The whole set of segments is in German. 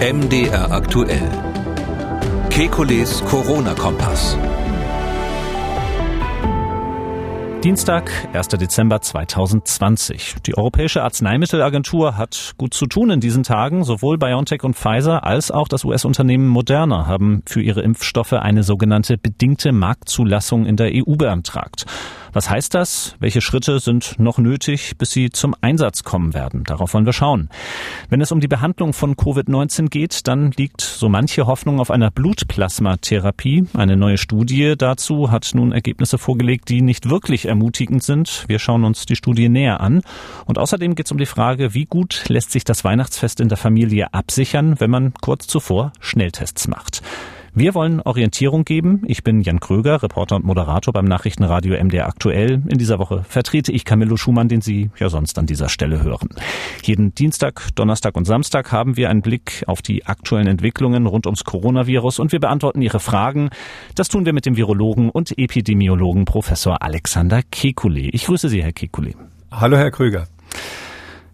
MDR aktuell. Kekules Corona-Kompass. Dienstag, 1. Dezember 2020. Die Europäische Arzneimittelagentur hat gut zu tun in diesen Tagen. Sowohl BioNTech und Pfizer als auch das US-Unternehmen Moderna haben für ihre Impfstoffe eine sogenannte bedingte Marktzulassung in der EU beantragt. Was heißt das? Welche Schritte sind noch nötig, bis sie zum Einsatz kommen werden? Darauf wollen wir schauen. Wenn es um die Behandlung von Covid-19 geht, dann liegt so manche Hoffnung auf einer Blutplasmatherapie. Eine neue Studie dazu hat nun Ergebnisse vorgelegt, die nicht wirklich ermutigend sind. Wir schauen uns die Studie näher an. Und außerdem geht es um die Frage, wie gut lässt sich das Weihnachtsfest in der Familie absichern, wenn man kurz zuvor Schnelltests macht. Wir wollen Orientierung geben. Ich bin Jan Kröger, Reporter und Moderator beim Nachrichtenradio MDR Aktuell. In dieser Woche vertrete ich Camillo Schumann, den Sie ja sonst an dieser Stelle hören. Jeden Dienstag, Donnerstag und Samstag haben wir einen Blick auf die aktuellen Entwicklungen rund ums Coronavirus und wir beantworten Ihre Fragen. Das tun wir mit dem Virologen und Epidemiologen Professor Alexander Kekulé. Ich grüße Sie, Herr Kekulé. Hallo, Herr Kröger.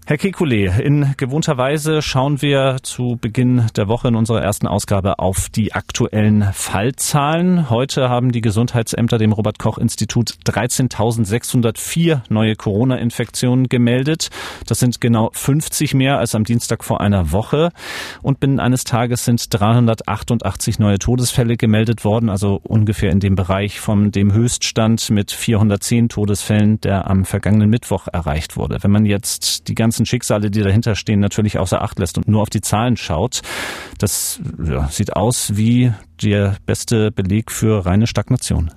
Herr Kekulé, in gewohnter Weise schauen wir zu Beginn der Woche in unserer ersten Ausgabe auf die aktuellen Fallzahlen. Heute haben die Gesundheitsämter dem Robert Koch Institut 13.604 neue Corona-Infektionen gemeldet. Das sind genau 50 mehr als am Dienstag vor einer Woche. Und binnen eines Tages sind 388 neue Todesfälle gemeldet worden, also ungefähr in dem Bereich von dem Höchststand mit 410 Todesfällen, der am vergangenen Mittwoch erreicht wurde. Wenn man jetzt die ganze ganzen Schicksale, die dahinter stehen, natürlich außer Acht lässt und nur auf die Zahlen schaut. Das ja, sieht aus wie der beste Beleg für reine Stagnation.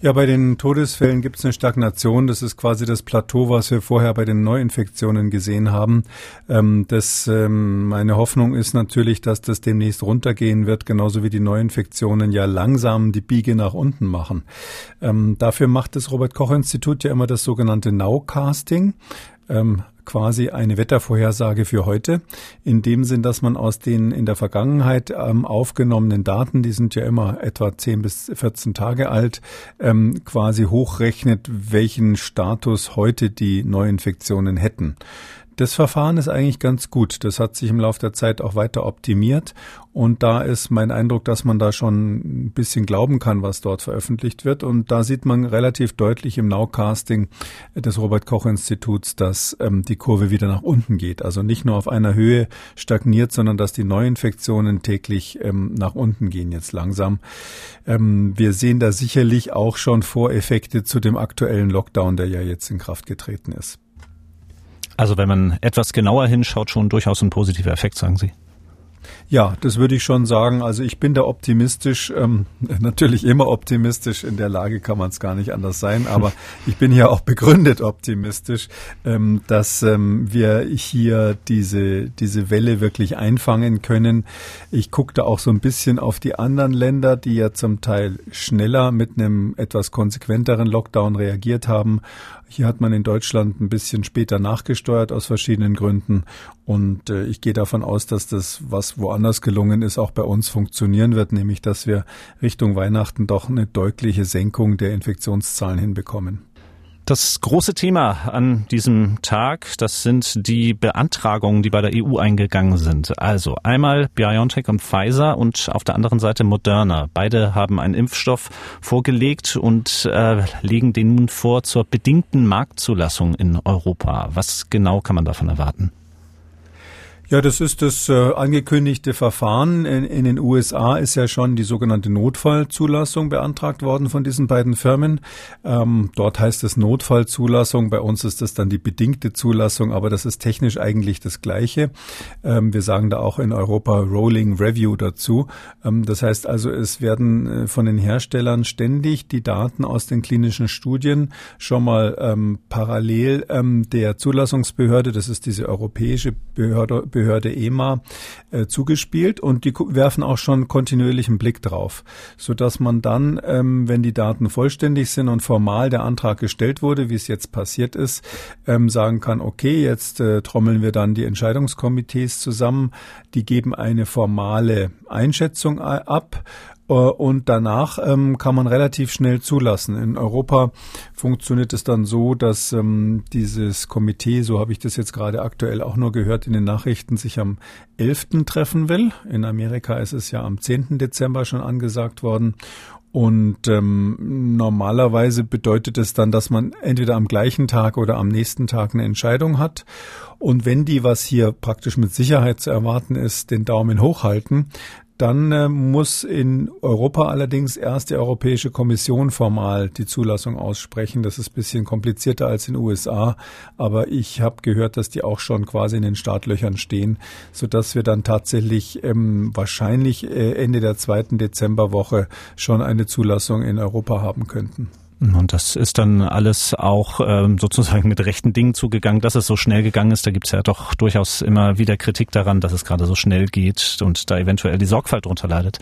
Ja, bei den Todesfällen gibt es eine Stagnation. Das ist quasi das Plateau, was wir vorher bei den Neuinfektionen gesehen haben. Ähm, das, ähm, meine Hoffnung ist natürlich, dass das demnächst runtergehen wird, genauso wie die Neuinfektionen ja langsam die Biege nach unten machen. Ähm, dafür macht das Robert Koch Institut ja immer das sogenannte Nowcasting ähm, quasi eine Wettervorhersage für heute. In dem Sinn, dass man aus den in der Vergangenheit ähm, aufgenommenen Daten, die sind ja immer etwa 10 bis 14 Tage alt, ähm, quasi hochrechnet, welchen Status heute die Neuinfektionen hätten. Das Verfahren ist eigentlich ganz gut. Das hat sich im Laufe der Zeit auch weiter optimiert. Und da ist mein Eindruck, dass man da schon ein bisschen glauben kann, was dort veröffentlicht wird. Und da sieht man relativ deutlich im Nowcasting des Robert Koch Instituts, dass ähm, die Kurve wieder nach unten geht. Also nicht nur auf einer Höhe stagniert, sondern dass die Neuinfektionen täglich ähm, nach unten gehen jetzt langsam. Ähm, wir sehen da sicherlich auch schon Voreffekte zu dem aktuellen Lockdown, der ja jetzt in Kraft getreten ist. Also wenn man etwas genauer hinschaut, schon durchaus ein positiver Effekt, sagen Sie. Ja, das würde ich schon sagen. Also ich bin da optimistisch, ähm, natürlich immer optimistisch. In der Lage kann man es gar nicht anders sein, aber ich bin ja auch begründet optimistisch, ähm, dass ähm, wir hier diese, diese Welle wirklich einfangen können. Ich gucke da auch so ein bisschen auf die anderen Länder, die ja zum Teil schneller mit einem etwas konsequenteren Lockdown reagiert haben. Hier hat man in Deutschland ein bisschen später nachgesteuert aus verschiedenen Gründen. Und äh, ich gehe davon aus, dass das, was woanders gelungen ist, auch bei uns funktionieren wird, nämlich dass wir Richtung Weihnachten doch eine deutliche Senkung der Infektionszahlen hinbekommen. Das große Thema an diesem Tag, das sind die Beantragungen, die bei der EU eingegangen sind. Also einmal BioNTech und Pfizer und auf der anderen Seite Moderna. Beide haben einen Impfstoff vorgelegt und äh, legen den nun vor zur bedingten Marktzulassung in Europa. Was genau kann man davon erwarten? Ja, das ist das äh, angekündigte Verfahren. In, in, den USA ist ja schon die sogenannte Notfallzulassung beantragt worden von diesen beiden Firmen. Ähm, dort heißt es Notfallzulassung, bei uns ist das dann die bedingte Zulassung, aber das ist technisch eigentlich das Gleiche. Ähm, wir sagen da auch in Europa Rolling Review dazu. Ähm, das heißt also, es werden äh, von den Herstellern ständig die Daten aus den klinischen Studien schon mal ähm, parallel ähm, der Zulassungsbehörde, das ist diese europäische Behörde, Behörde EMA äh, zugespielt und die werfen auch schon kontinuierlichen Blick drauf, so dass man dann, ähm, wenn die Daten vollständig sind und formal der Antrag gestellt wurde, wie es jetzt passiert ist, ähm, sagen kann, okay, jetzt äh, trommeln wir dann die Entscheidungskomitees zusammen, die geben eine formale Einschätzung äh, ab und danach ähm, kann man relativ schnell zulassen. In Europa funktioniert es dann so, dass ähm, dieses Komitee, so habe ich das jetzt gerade aktuell auch nur gehört in den Nachrichten, sich am 11. treffen will. In Amerika ist es ja am 10. Dezember schon angesagt worden. Und ähm, normalerweise bedeutet es dann, dass man entweder am gleichen Tag oder am nächsten Tag eine Entscheidung hat. Und wenn die, was hier praktisch mit Sicherheit zu erwarten ist, den Daumen hochhalten, dann äh, muss in Europa allerdings erst die Europäische Kommission formal die Zulassung aussprechen. Das ist bisschen komplizierter als in den USA, aber ich habe gehört, dass die auch schon quasi in den Startlöchern stehen, so dass wir dann tatsächlich ähm, wahrscheinlich äh, Ende der zweiten Dezemberwoche schon eine Zulassung in Europa haben könnten. Und das ist dann alles auch ähm, sozusagen mit rechten Dingen zugegangen, dass es so schnell gegangen ist. Da gibt es ja doch durchaus immer wieder Kritik daran, dass es gerade so schnell geht und da eventuell die Sorgfalt drunter leidet.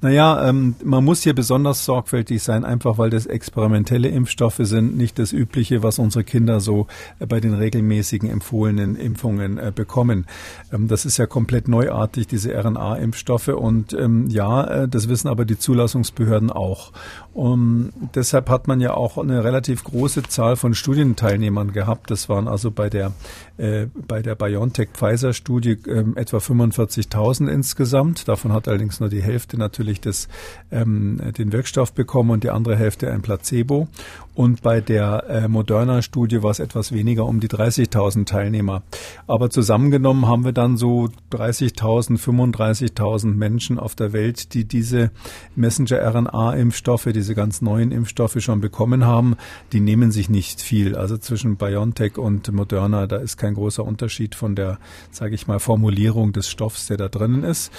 Naja, ähm, man muss hier besonders sorgfältig sein, einfach weil das experimentelle Impfstoffe sind, nicht das Übliche, was unsere Kinder so äh, bei den regelmäßigen empfohlenen Impfungen äh, bekommen. Ähm, das ist ja komplett neuartig, diese RNA-Impfstoffe. Und ähm, ja, äh, das wissen aber die Zulassungsbehörden auch. Um, deshalb hat man ja auch eine relativ große Zahl von Studienteilnehmern gehabt. Das waren also bei der äh, bei der BioNTech-Pfizer-Studie äh, etwa 45.000 insgesamt. Davon hat allerdings nur die Hälfte natürlich das, ähm, den Wirkstoff bekommen und die andere Hälfte ein Placebo. Und bei der äh, Moderna-Studie war es etwas weniger, um die 30.000 Teilnehmer. Aber zusammengenommen haben wir dann so 30.000, 35.000 Menschen auf der Welt, die diese Messenger-RNA-Impfstoffe, diese ganz neuen Impfstoffe schon bekommen haben. Die nehmen sich nicht viel. Also zwischen BioNTech und Moderna, da ist kein großer Unterschied von der, sage ich mal, Formulierung des Stoffs, der da drinnen ist.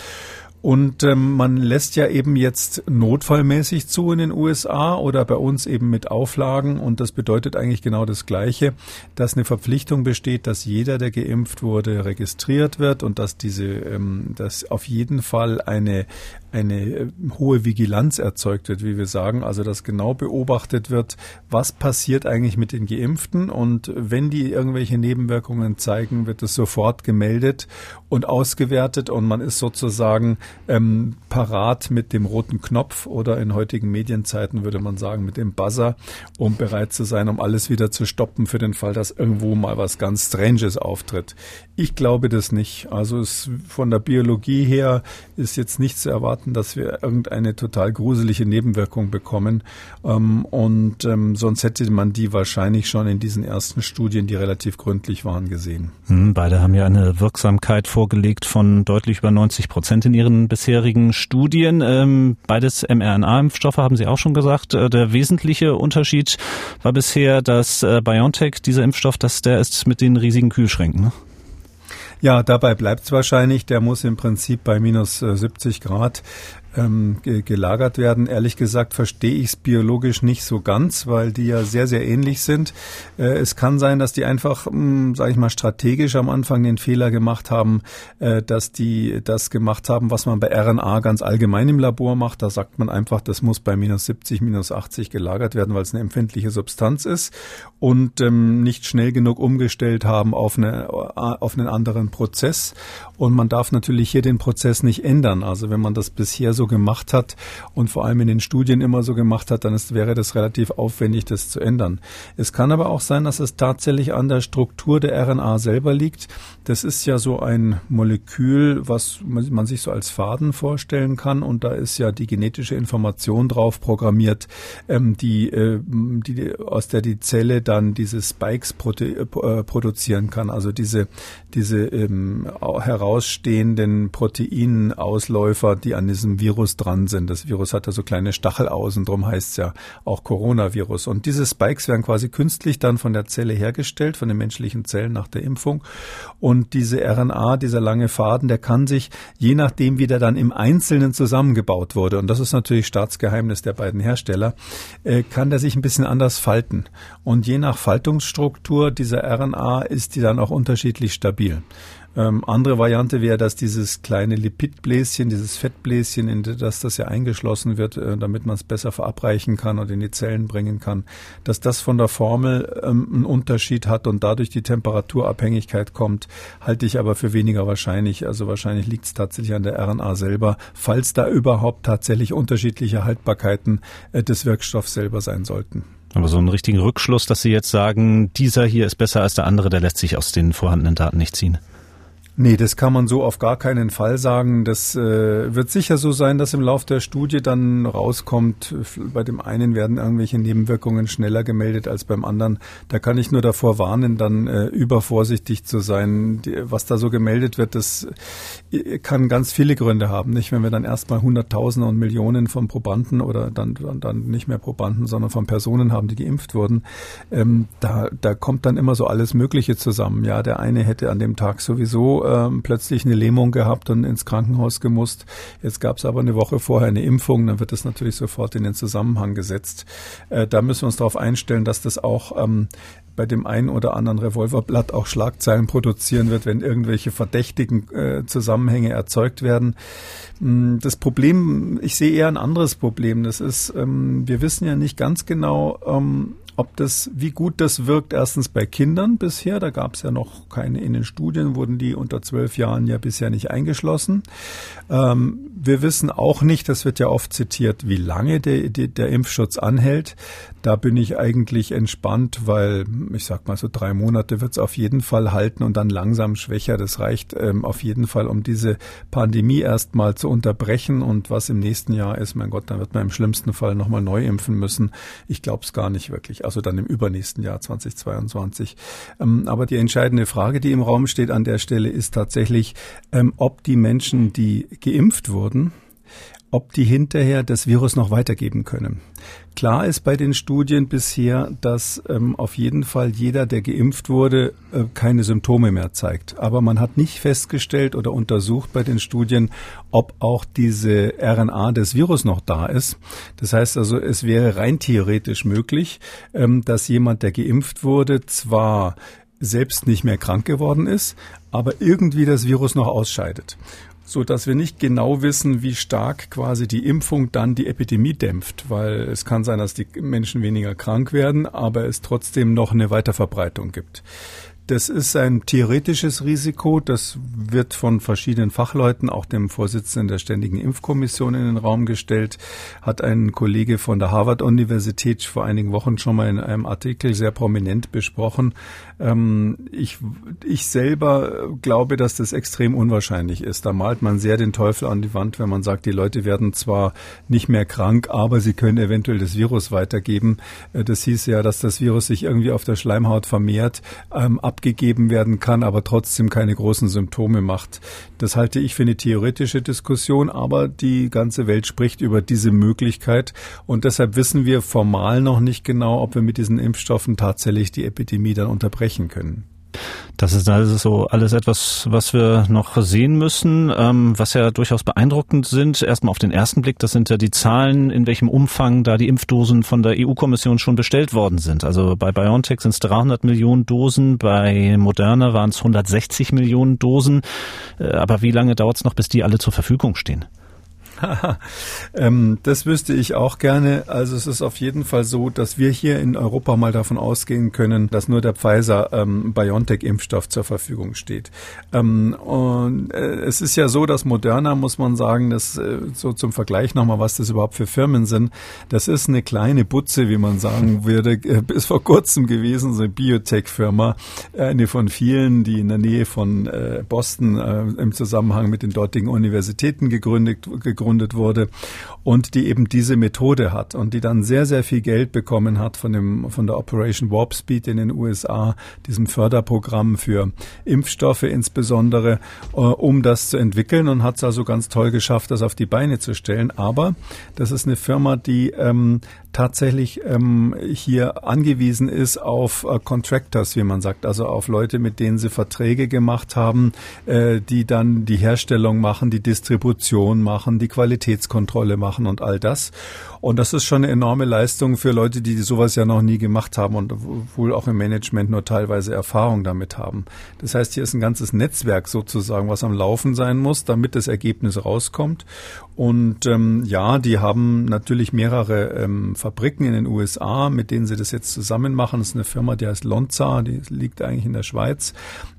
Und ähm, man lässt ja eben jetzt notfallmäßig zu in den USA oder bei uns eben mit Auflagen. Und das bedeutet eigentlich genau das Gleiche, dass eine Verpflichtung besteht, dass jeder, der geimpft wurde, registriert wird und dass diese, ähm, dass auf jeden Fall eine eine äh, hohe Vigilanz erzeugt wird, wie wir sagen, also dass genau beobachtet wird, was passiert eigentlich mit den Geimpften. Und wenn die irgendwelche Nebenwirkungen zeigen, wird es sofort gemeldet und ausgewertet. Und man ist sozusagen ähm, parat mit dem roten Knopf oder in heutigen Medienzeiten würde man sagen mit dem Buzzer, um bereit zu sein, um alles wieder zu stoppen für den Fall, dass irgendwo mal was ganz Stranges auftritt. Ich glaube das nicht. Also es, von der Biologie her ist jetzt nicht zu erwarten, dass wir irgendeine total gruselige Nebenwirkung bekommen. Ähm, und ähm, sonst hätte man die wahrscheinlich schon in diesen ersten Studien, die relativ gründlich waren, gesehen. Hm, beide haben ja eine Wirksamkeit vorgelegt von deutlich über 90 Prozent in ihren bisherigen Studien. Ähm, beides mRNA-Impfstoffe haben Sie auch schon gesagt. Äh, der wesentliche Unterschied war bisher, dass äh, BioNTech, dieser Impfstoff, dass der ist mit den riesigen Kühlschränken. Ne? Ja, dabei bleibt es wahrscheinlich. Der muss im Prinzip bei minus 70 äh, Grad ähm, gelagert werden. Ehrlich gesagt verstehe ich es biologisch nicht so ganz, weil die ja sehr, sehr ähnlich sind. Äh, es kann sein, dass die einfach, hm, sage ich mal, strategisch am Anfang den Fehler gemacht haben, äh, dass die das gemacht haben, was man bei RNA ganz allgemein im Labor macht. Da sagt man einfach, das muss bei minus 70, minus 80 gelagert werden, weil es eine empfindliche Substanz ist und ähm, nicht schnell genug umgestellt haben auf, eine, auf einen anderen Prozess. Und man darf natürlich hier den Prozess nicht ändern. Also wenn man das bisher so gemacht hat und vor allem in den Studien immer so gemacht hat, dann ist, wäre das relativ aufwendig, das zu ändern. Es kann aber auch sein, dass es tatsächlich an der Struktur der RNA selber liegt. Das ist ja so ein Molekül, was man sich so als Faden vorstellen kann und da ist ja die genetische Information drauf programmiert, ähm, die, äh, die, aus der die Zelle dann diese Spikes produ äh, produzieren kann, also diese, diese ähm, herausstehenden Proteinausläufer, die an diesem Virus dran sind. Das Virus hat da so kleine Stachelaußen, drum heißt es ja auch Coronavirus. Und diese Spikes werden quasi künstlich dann von der Zelle hergestellt, von den menschlichen Zellen nach der Impfung. Und diese RNA, dieser lange Faden, der kann sich, je nachdem, wie der dann im Einzelnen zusammengebaut wurde, und das ist natürlich Staatsgeheimnis der beiden Hersteller, äh, kann der sich ein bisschen anders falten. Und je nach Faltungsstruktur dieser RNA ist die dann auch unterschiedlich stabil. Ähm, andere Variante wäre, dass dieses kleine Lipidbläschen, dieses Fettbläschen, in das das ja eingeschlossen wird, äh, damit man es besser verabreichen kann und in die Zellen bringen kann, dass das von der Formel ähm, einen Unterschied hat und dadurch die Temperaturabhängigkeit kommt, halte ich aber für weniger wahrscheinlich. Also wahrscheinlich liegt es tatsächlich an der RNA selber, falls da überhaupt tatsächlich unterschiedliche Haltbarkeiten äh, des Wirkstoffs selber sein sollten. Aber so einen richtigen Rückschluss, dass Sie jetzt sagen, dieser hier ist besser als der andere, der lässt sich aus den vorhandenen Daten nicht ziehen. Nee, das kann man so auf gar keinen Fall sagen. Das äh, wird sicher so sein, dass im Lauf der Studie dann rauskommt, bei dem einen werden irgendwelche Nebenwirkungen schneller gemeldet als beim anderen. Da kann ich nur davor warnen, dann äh, übervorsichtig zu sein. Die, was da so gemeldet wird, das äh, kann ganz viele Gründe haben. Nicht, wenn wir dann erstmal Hunderttausende und Millionen von Probanden oder dann, dann nicht mehr Probanden, sondern von Personen haben, die geimpft wurden, ähm, da, da kommt dann immer so alles Mögliche zusammen. Ja, der eine hätte an dem Tag sowieso ähm, plötzlich eine Lähmung gehabt und ins Krankenhaus gemusst. Jetzt gab es aber eine Woche vorher eine Impfung, dann wird das natürlich sofort in den Zusammenhang gesetzt. Äh, da müssen wir uns darauf einstellen, dass das auch ähm, bei dem einen oder anderen Revolverblatt auch Schlagzeilen produzieren wird, wenn irgendwelche verdächtigen äh, Zusammenhänge erzeugt werden. Mm, das Problem, ich sehe eher ein anderes Problem. Das ist, ähm, wir wissen ja nicht ganz genau, ähm, ob das, wie gut das wirkt, erstens bei Kindern bisher, da gab es ja noch keine in den Studien, wurden die unter zwölf Jahren ja bisher nicht eingeschlossen. Ähm, wir wissen auch nicht, das wird ja oft zitiert, wie lange der, der, der Impfschutz anhält. Da bin ich eigentlich entspannt, weil ich sag mal so drei Monate wird es auf jeden Fall halten und dann langsam schwächer. Das reicht ähm, auf jeden Fall, um diese Pandemie erstmal zu unterbrechen. Und was im nächsten Jahr ist, mein Gott, dann wird man im schlimmsten Fall nochmal neu impfen müssen. Ich glaube es gar nicht wirklich also dann im übernächsten Jahr 2022. Ähm, aber die entscheidende Frage, die im Raum steht an der Stelle, ist tatsächlich, ähm, ob die Menschen, die geimpft wurden, ob die hinterher das Virus noch weitergeben können. Klar ist bei den Studien bisher, dass ähm, auf jeden Fall jeder, der geimpft wurde, äh, keine Symptome mehr zeigt. Aber man hat nicht festgestellt oder untersucht bei den Studien, ob auch diese RNA des Virus noch da ist. Das heißt also, es wäre rein theoretisch möglich, ähm, dass jemand, der geimpft wurde, zwar selbst nicht mehr krank geworden ist, aber irgendwie das Virus noch ausscheidet so dass wir nicht genau wissen, wie stark quasi die Impfung dann die Epidemie dämpft, weil es kann sein, dass die Menschen weniger krank werden, aber es trotzdem noch eine Weiterverbreitung gibt. Das ist ein theoretisches Risiko. Das wird von verschiedenen Fachleuten, auch dem Vorsitzenden der Ständigen Impfkommission in den Raum gestellt. Hat ein Kollege von der Harvard-Universität vor einigen Wochen schon mal in einem Artikel sehr prominent besprochen. Ähm, ich, ich selber glaube, dass das extrem unwahrscheinlich ist. Da malt man sehr den Teufel an die Wand, wenn man sagt, die Leute werden zwar nicht mehr krank, aber sie können eventuell das Virus weitergeben. Äh, das hieß ja, dass das Virus sich irgendwie auf der Schleimhaut vermehrt. Ähm, abgegeben werden kann, aber trotzdem keine großen Symptome macht. Das halte ich für eine theoretische Diskussion, aber die ganze Welt spricht über diese Möglichkeit und deshalb wissen wir formal noch nicht genau, ob wir mit diesen Impfstoffen tatsächlich die Epidemie dann unterbrechen können. Das ist also so alles etwas, was wir noch sehen müssen, ähm, was ja durchaus beeindruckend sind. Erstmal auf den ersten Blick, das sind ja die Zahlen, in welchem Umfang da die Impfdosen von der EU-Kommission schon bestellt worden sind. Also bei BioNTech sind es 300 Millionen Dosen, bei Moderna waren es 160 Millionen Dosen. Äh, aber wie lange dauert es noch, bis die alle zur Verfügung stehen? ähm, das wüsste ich auch gerne. Also es ist auf jeden Fall so, dass wir hier in Europa mal davon ausgehen können, dass nur der Pfizer ähm, BioNTech-Impfstoff zur Verfügung steht. Ähm, und äh, es ist ja so, dass Moderna, muss man sagen, das äh, so zum Vergleich nochmal, was das überhaupt für Firmen sind. Das ist eine kleine Butze, wie man sagen würde, äh, bis vor kurzem gewesen, so eine Biotech-Firma, eine von vielen, die in der Nähe von äh, Boston äh, im Zusammenhang mit den dortigen Universitäten gegründet, gegründet gegründet wurde und die eben diese Methode hat und die dann sehr, sehr viel Geld bekommen hat von dem, von der Operation Warp Speed in den USA, diesem Förderprogramm für Impfstoffe insbesondere, äh, um das zu entwickeln und hat es also ganz toll geschafft, das auf die Beine zu stellen. Aber das ist eine Firma, die ähm, tatsächlich ähm, hier angewiesen ist auf äh, Contractors, wie man sagt, also auf Leute, mit denen sie Verträge gemacht haben, äh, die dann die Herstellung machen, die Distribution machen, die Qualitätskontrolle machen und all das. Und das ist schon eine enorme Leistung für Leute, die sowas ja noch nie gemacht haben und wohl auch im Management nur teilweise Erfahrung damit haben. Das heißt, hier ist ein ganzes Netzwerk sozusagen, was am Laufen sein muss, damit das Ergebnis rauskommt. Und ähm, ja, die haben natürlich mehrere ähm, Fabriken in den USA, mit denen sie das jetzt zusammen machen. Das ist eine Firma, die heißt Lonza, die liegt eigentlich in der Schweiz.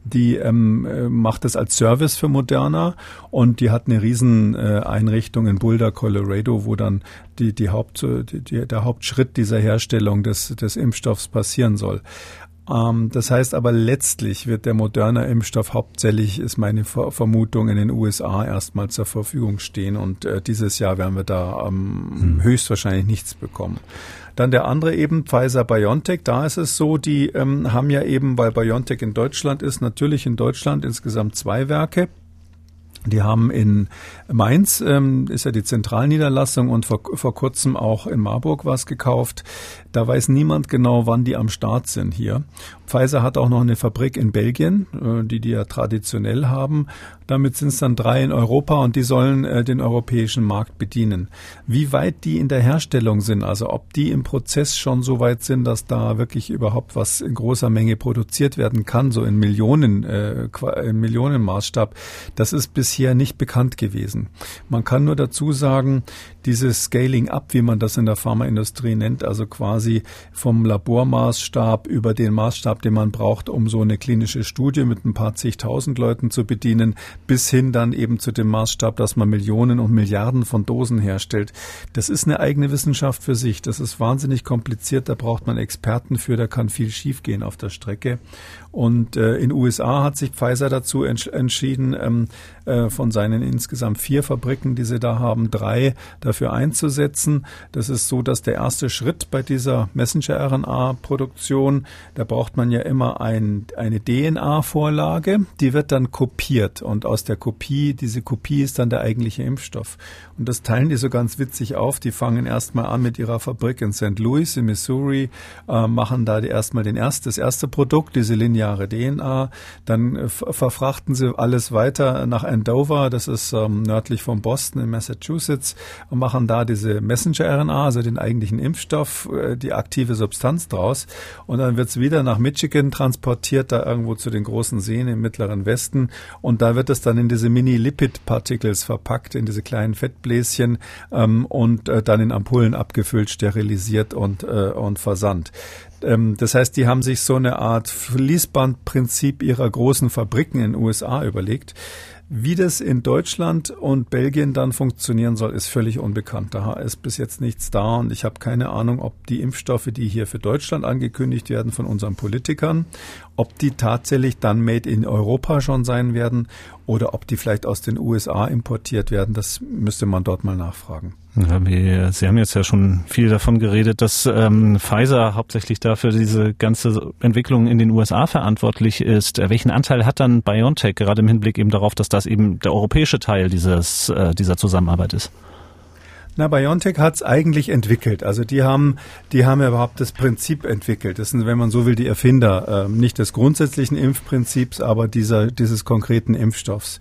Die ähm, äh, macht das als Service für Moderna und die hat eine riesen äh, Einrichtung in Boulder, Colorado, wo dann die, die Haupt, die, der Hauptschritt dieser Herstellung des, des Impfstoffs passieren soll. Ähm, das heißt aber letztlich wird der moderne Impfstoff hauptsächlich, ist meine Vermutung, in den USA erstmal zur Verfügung stehen und äh, dieses Jahr werden wir da ähm, hm. höchstwahrscheinlich nichts bekommen. Dann der andere eben, Pfizer BioNTech, da ist es so, die ähm, haben ja eben, weil BioNTech in Deutschland ist, natürlich in Deutschland insgesamt zwei Werke. Die haben in Mainz, ähm, ist ja die Zentralniederlassung und vor, vor kurzem auch in Marburg was gekauft. Da weiß niemand genau, wann die am Start sind hier. Pfizer hat auch noch eine Fabrik in Belgien, äh, die die ja traditionell haben. Damit sind es dann drei in Europa und die sollen äh, den europäischen Markt bedienen. Wie weit die in der Herstellung sind, also ob die im Prozess schon so weit sind, dass da wirklich überhaupt was in großer Menge produziert werden kann, so in Millionen, äh, in Millionenmaßstab, das ist bisher nicht bekannt gewesen. Man kann nur dazu sagen, dieses Scaling up, wie man das in der Pharmaindustrie nennt, also quasi vom Labormaßstab über den Maßstab, den man braucht, um so eine klinische Studie mit ein paar zigtausend Leuten zu bedienen, bis hin dann eben zu dem Maßstab, dass man Millionen und Milliarden von Dosen herstellt. Das ist eine eigene Wissenschaft für sich. Das ist wahnsinnig kompliziert. Da braucht man Experten für. Da kann viel schiefgehen auf der Strecke. Und äh, in USA hat sich Pfizer dazu entsch entschieden, ähm, äh, von seinen insgesamt vier Fabriken, die sie da haben, drei dafür einzusetzen. Das ist so, dass der erste Schritt bei dieser Messenger-RNA-Produktion, da braucht man ja immer ein, eine DNA-Vorlage, die wird dann kopiert und aus der Kopie, diese Kopie ist dann der eigentliche Impfstoff. Und das teilen die so ganz witzig auf. Die fangen erstmal an mit ihrer Fabrik in St. Louis in Missouri, äh, machen da die erstmal den erst, das erste Produkt, diese lineare DNA, dann äh, verfrachten sie alles weiter nach Andover, das ist ähm, nördlich von Boston in Massachusetts, und machen da diese Messenger-RNA, also den eigentlichen Impfstoff, äh, die aktive Substanz draus. Und dann wird's wieder nach Michigan transportiert, da irgendwo zu den großen Seen im mittleren Westen. Und da wird es dann in diese Mini-Lipid-Particles verpackt, in diese kleinen Fettbläschen ähm, und äh, dann in Ampullen abgefüllt, sterilisiert und, äh, und versandt. Ähm, das heißt, die haben sich so eine Art Fließbandprinzip ihrer großen Fabriken in den USA überlegt. Wie das in Deutschland und Belgien dann funktionieren soll, ist völlig unbekannt. Da ist bis jetzt nichts da und ich habe keine Ahnung, ob die Impfstoffe, die hier für Deutschland angekündigt werden von unseren Politikern, ob die tatsächlich dann made in Europa schon sein werden oder ob die vielleicht aus den USA importiert werden. Das müsste man dort mal nachfragen. Ja, wir, Sie haben jetzt ja schon viel davon geredet, dass ähm, Pfizer hauptsächlich dafür diese ganze Entwicklung in den USA verantwortlich ist. Welchen Anteil hat dann BioNTech gerade im Hinblick eben darauf, dass das eben der europäische Teil dieses, äh, dieser Zusammenarbeit ist? Na, BioNTech hat es eigentlich entwickelt. Also die haben, die haben ja überhaupt das Prinzip entwickelt. Das sind, wenn man so will, die Erfinder äh, nicht des grundsätzlichen Impfprinzips, aber dieser, dieses konkreten Impfstoffs.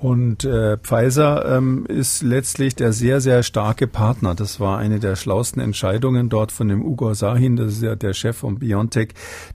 Und äh, Pfizer ähm, ist letztlich der sehr, sehr starke Partner. Das war eine der schlauesten Entscheidungen dort von dem Ugo Sahin, das ist ja der Chef von BioNTech,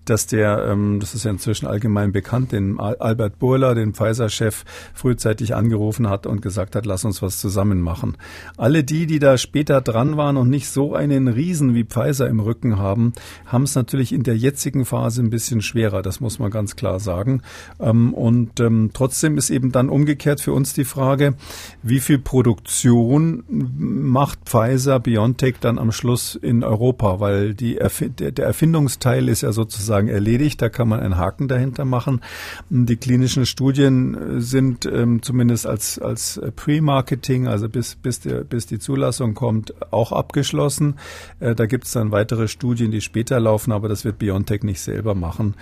dass der, ähm, das ist ja inzwischen allgemein bekannt, den Albert Burla, den Pfizer-Chef, frühzeitig angerufen hat und gesagt hat, lass uns was zusammen machen. Alle die, die da später dran waren und nicht so einen Riesen wie Pfizer im Rücken haben, haben es natürlich in der jetzigen Phase ein bisschen schwerer, das muss man ganz klar sagen. Ähm, und ähm, trotzdem ist eben dann umgekehrt umgekehrt für uns die Frage, wie viel Produktion macht Pfizer BioNTech dann am Schluss in Europa? Weil die Erf der Erfindungsteil ist ja sozusagen erledigt, da kann man einen Haken dahinter machen. Die klinischen Studien sind ähm, zumindest als, als Pre-Marketing, also bis, bis, der, bis die Zulassung kommt, auch abgeschlossen. Äh, da gibt es dann weitere Studien, die später laufen, aber das wird BioNTech nicht selber machen.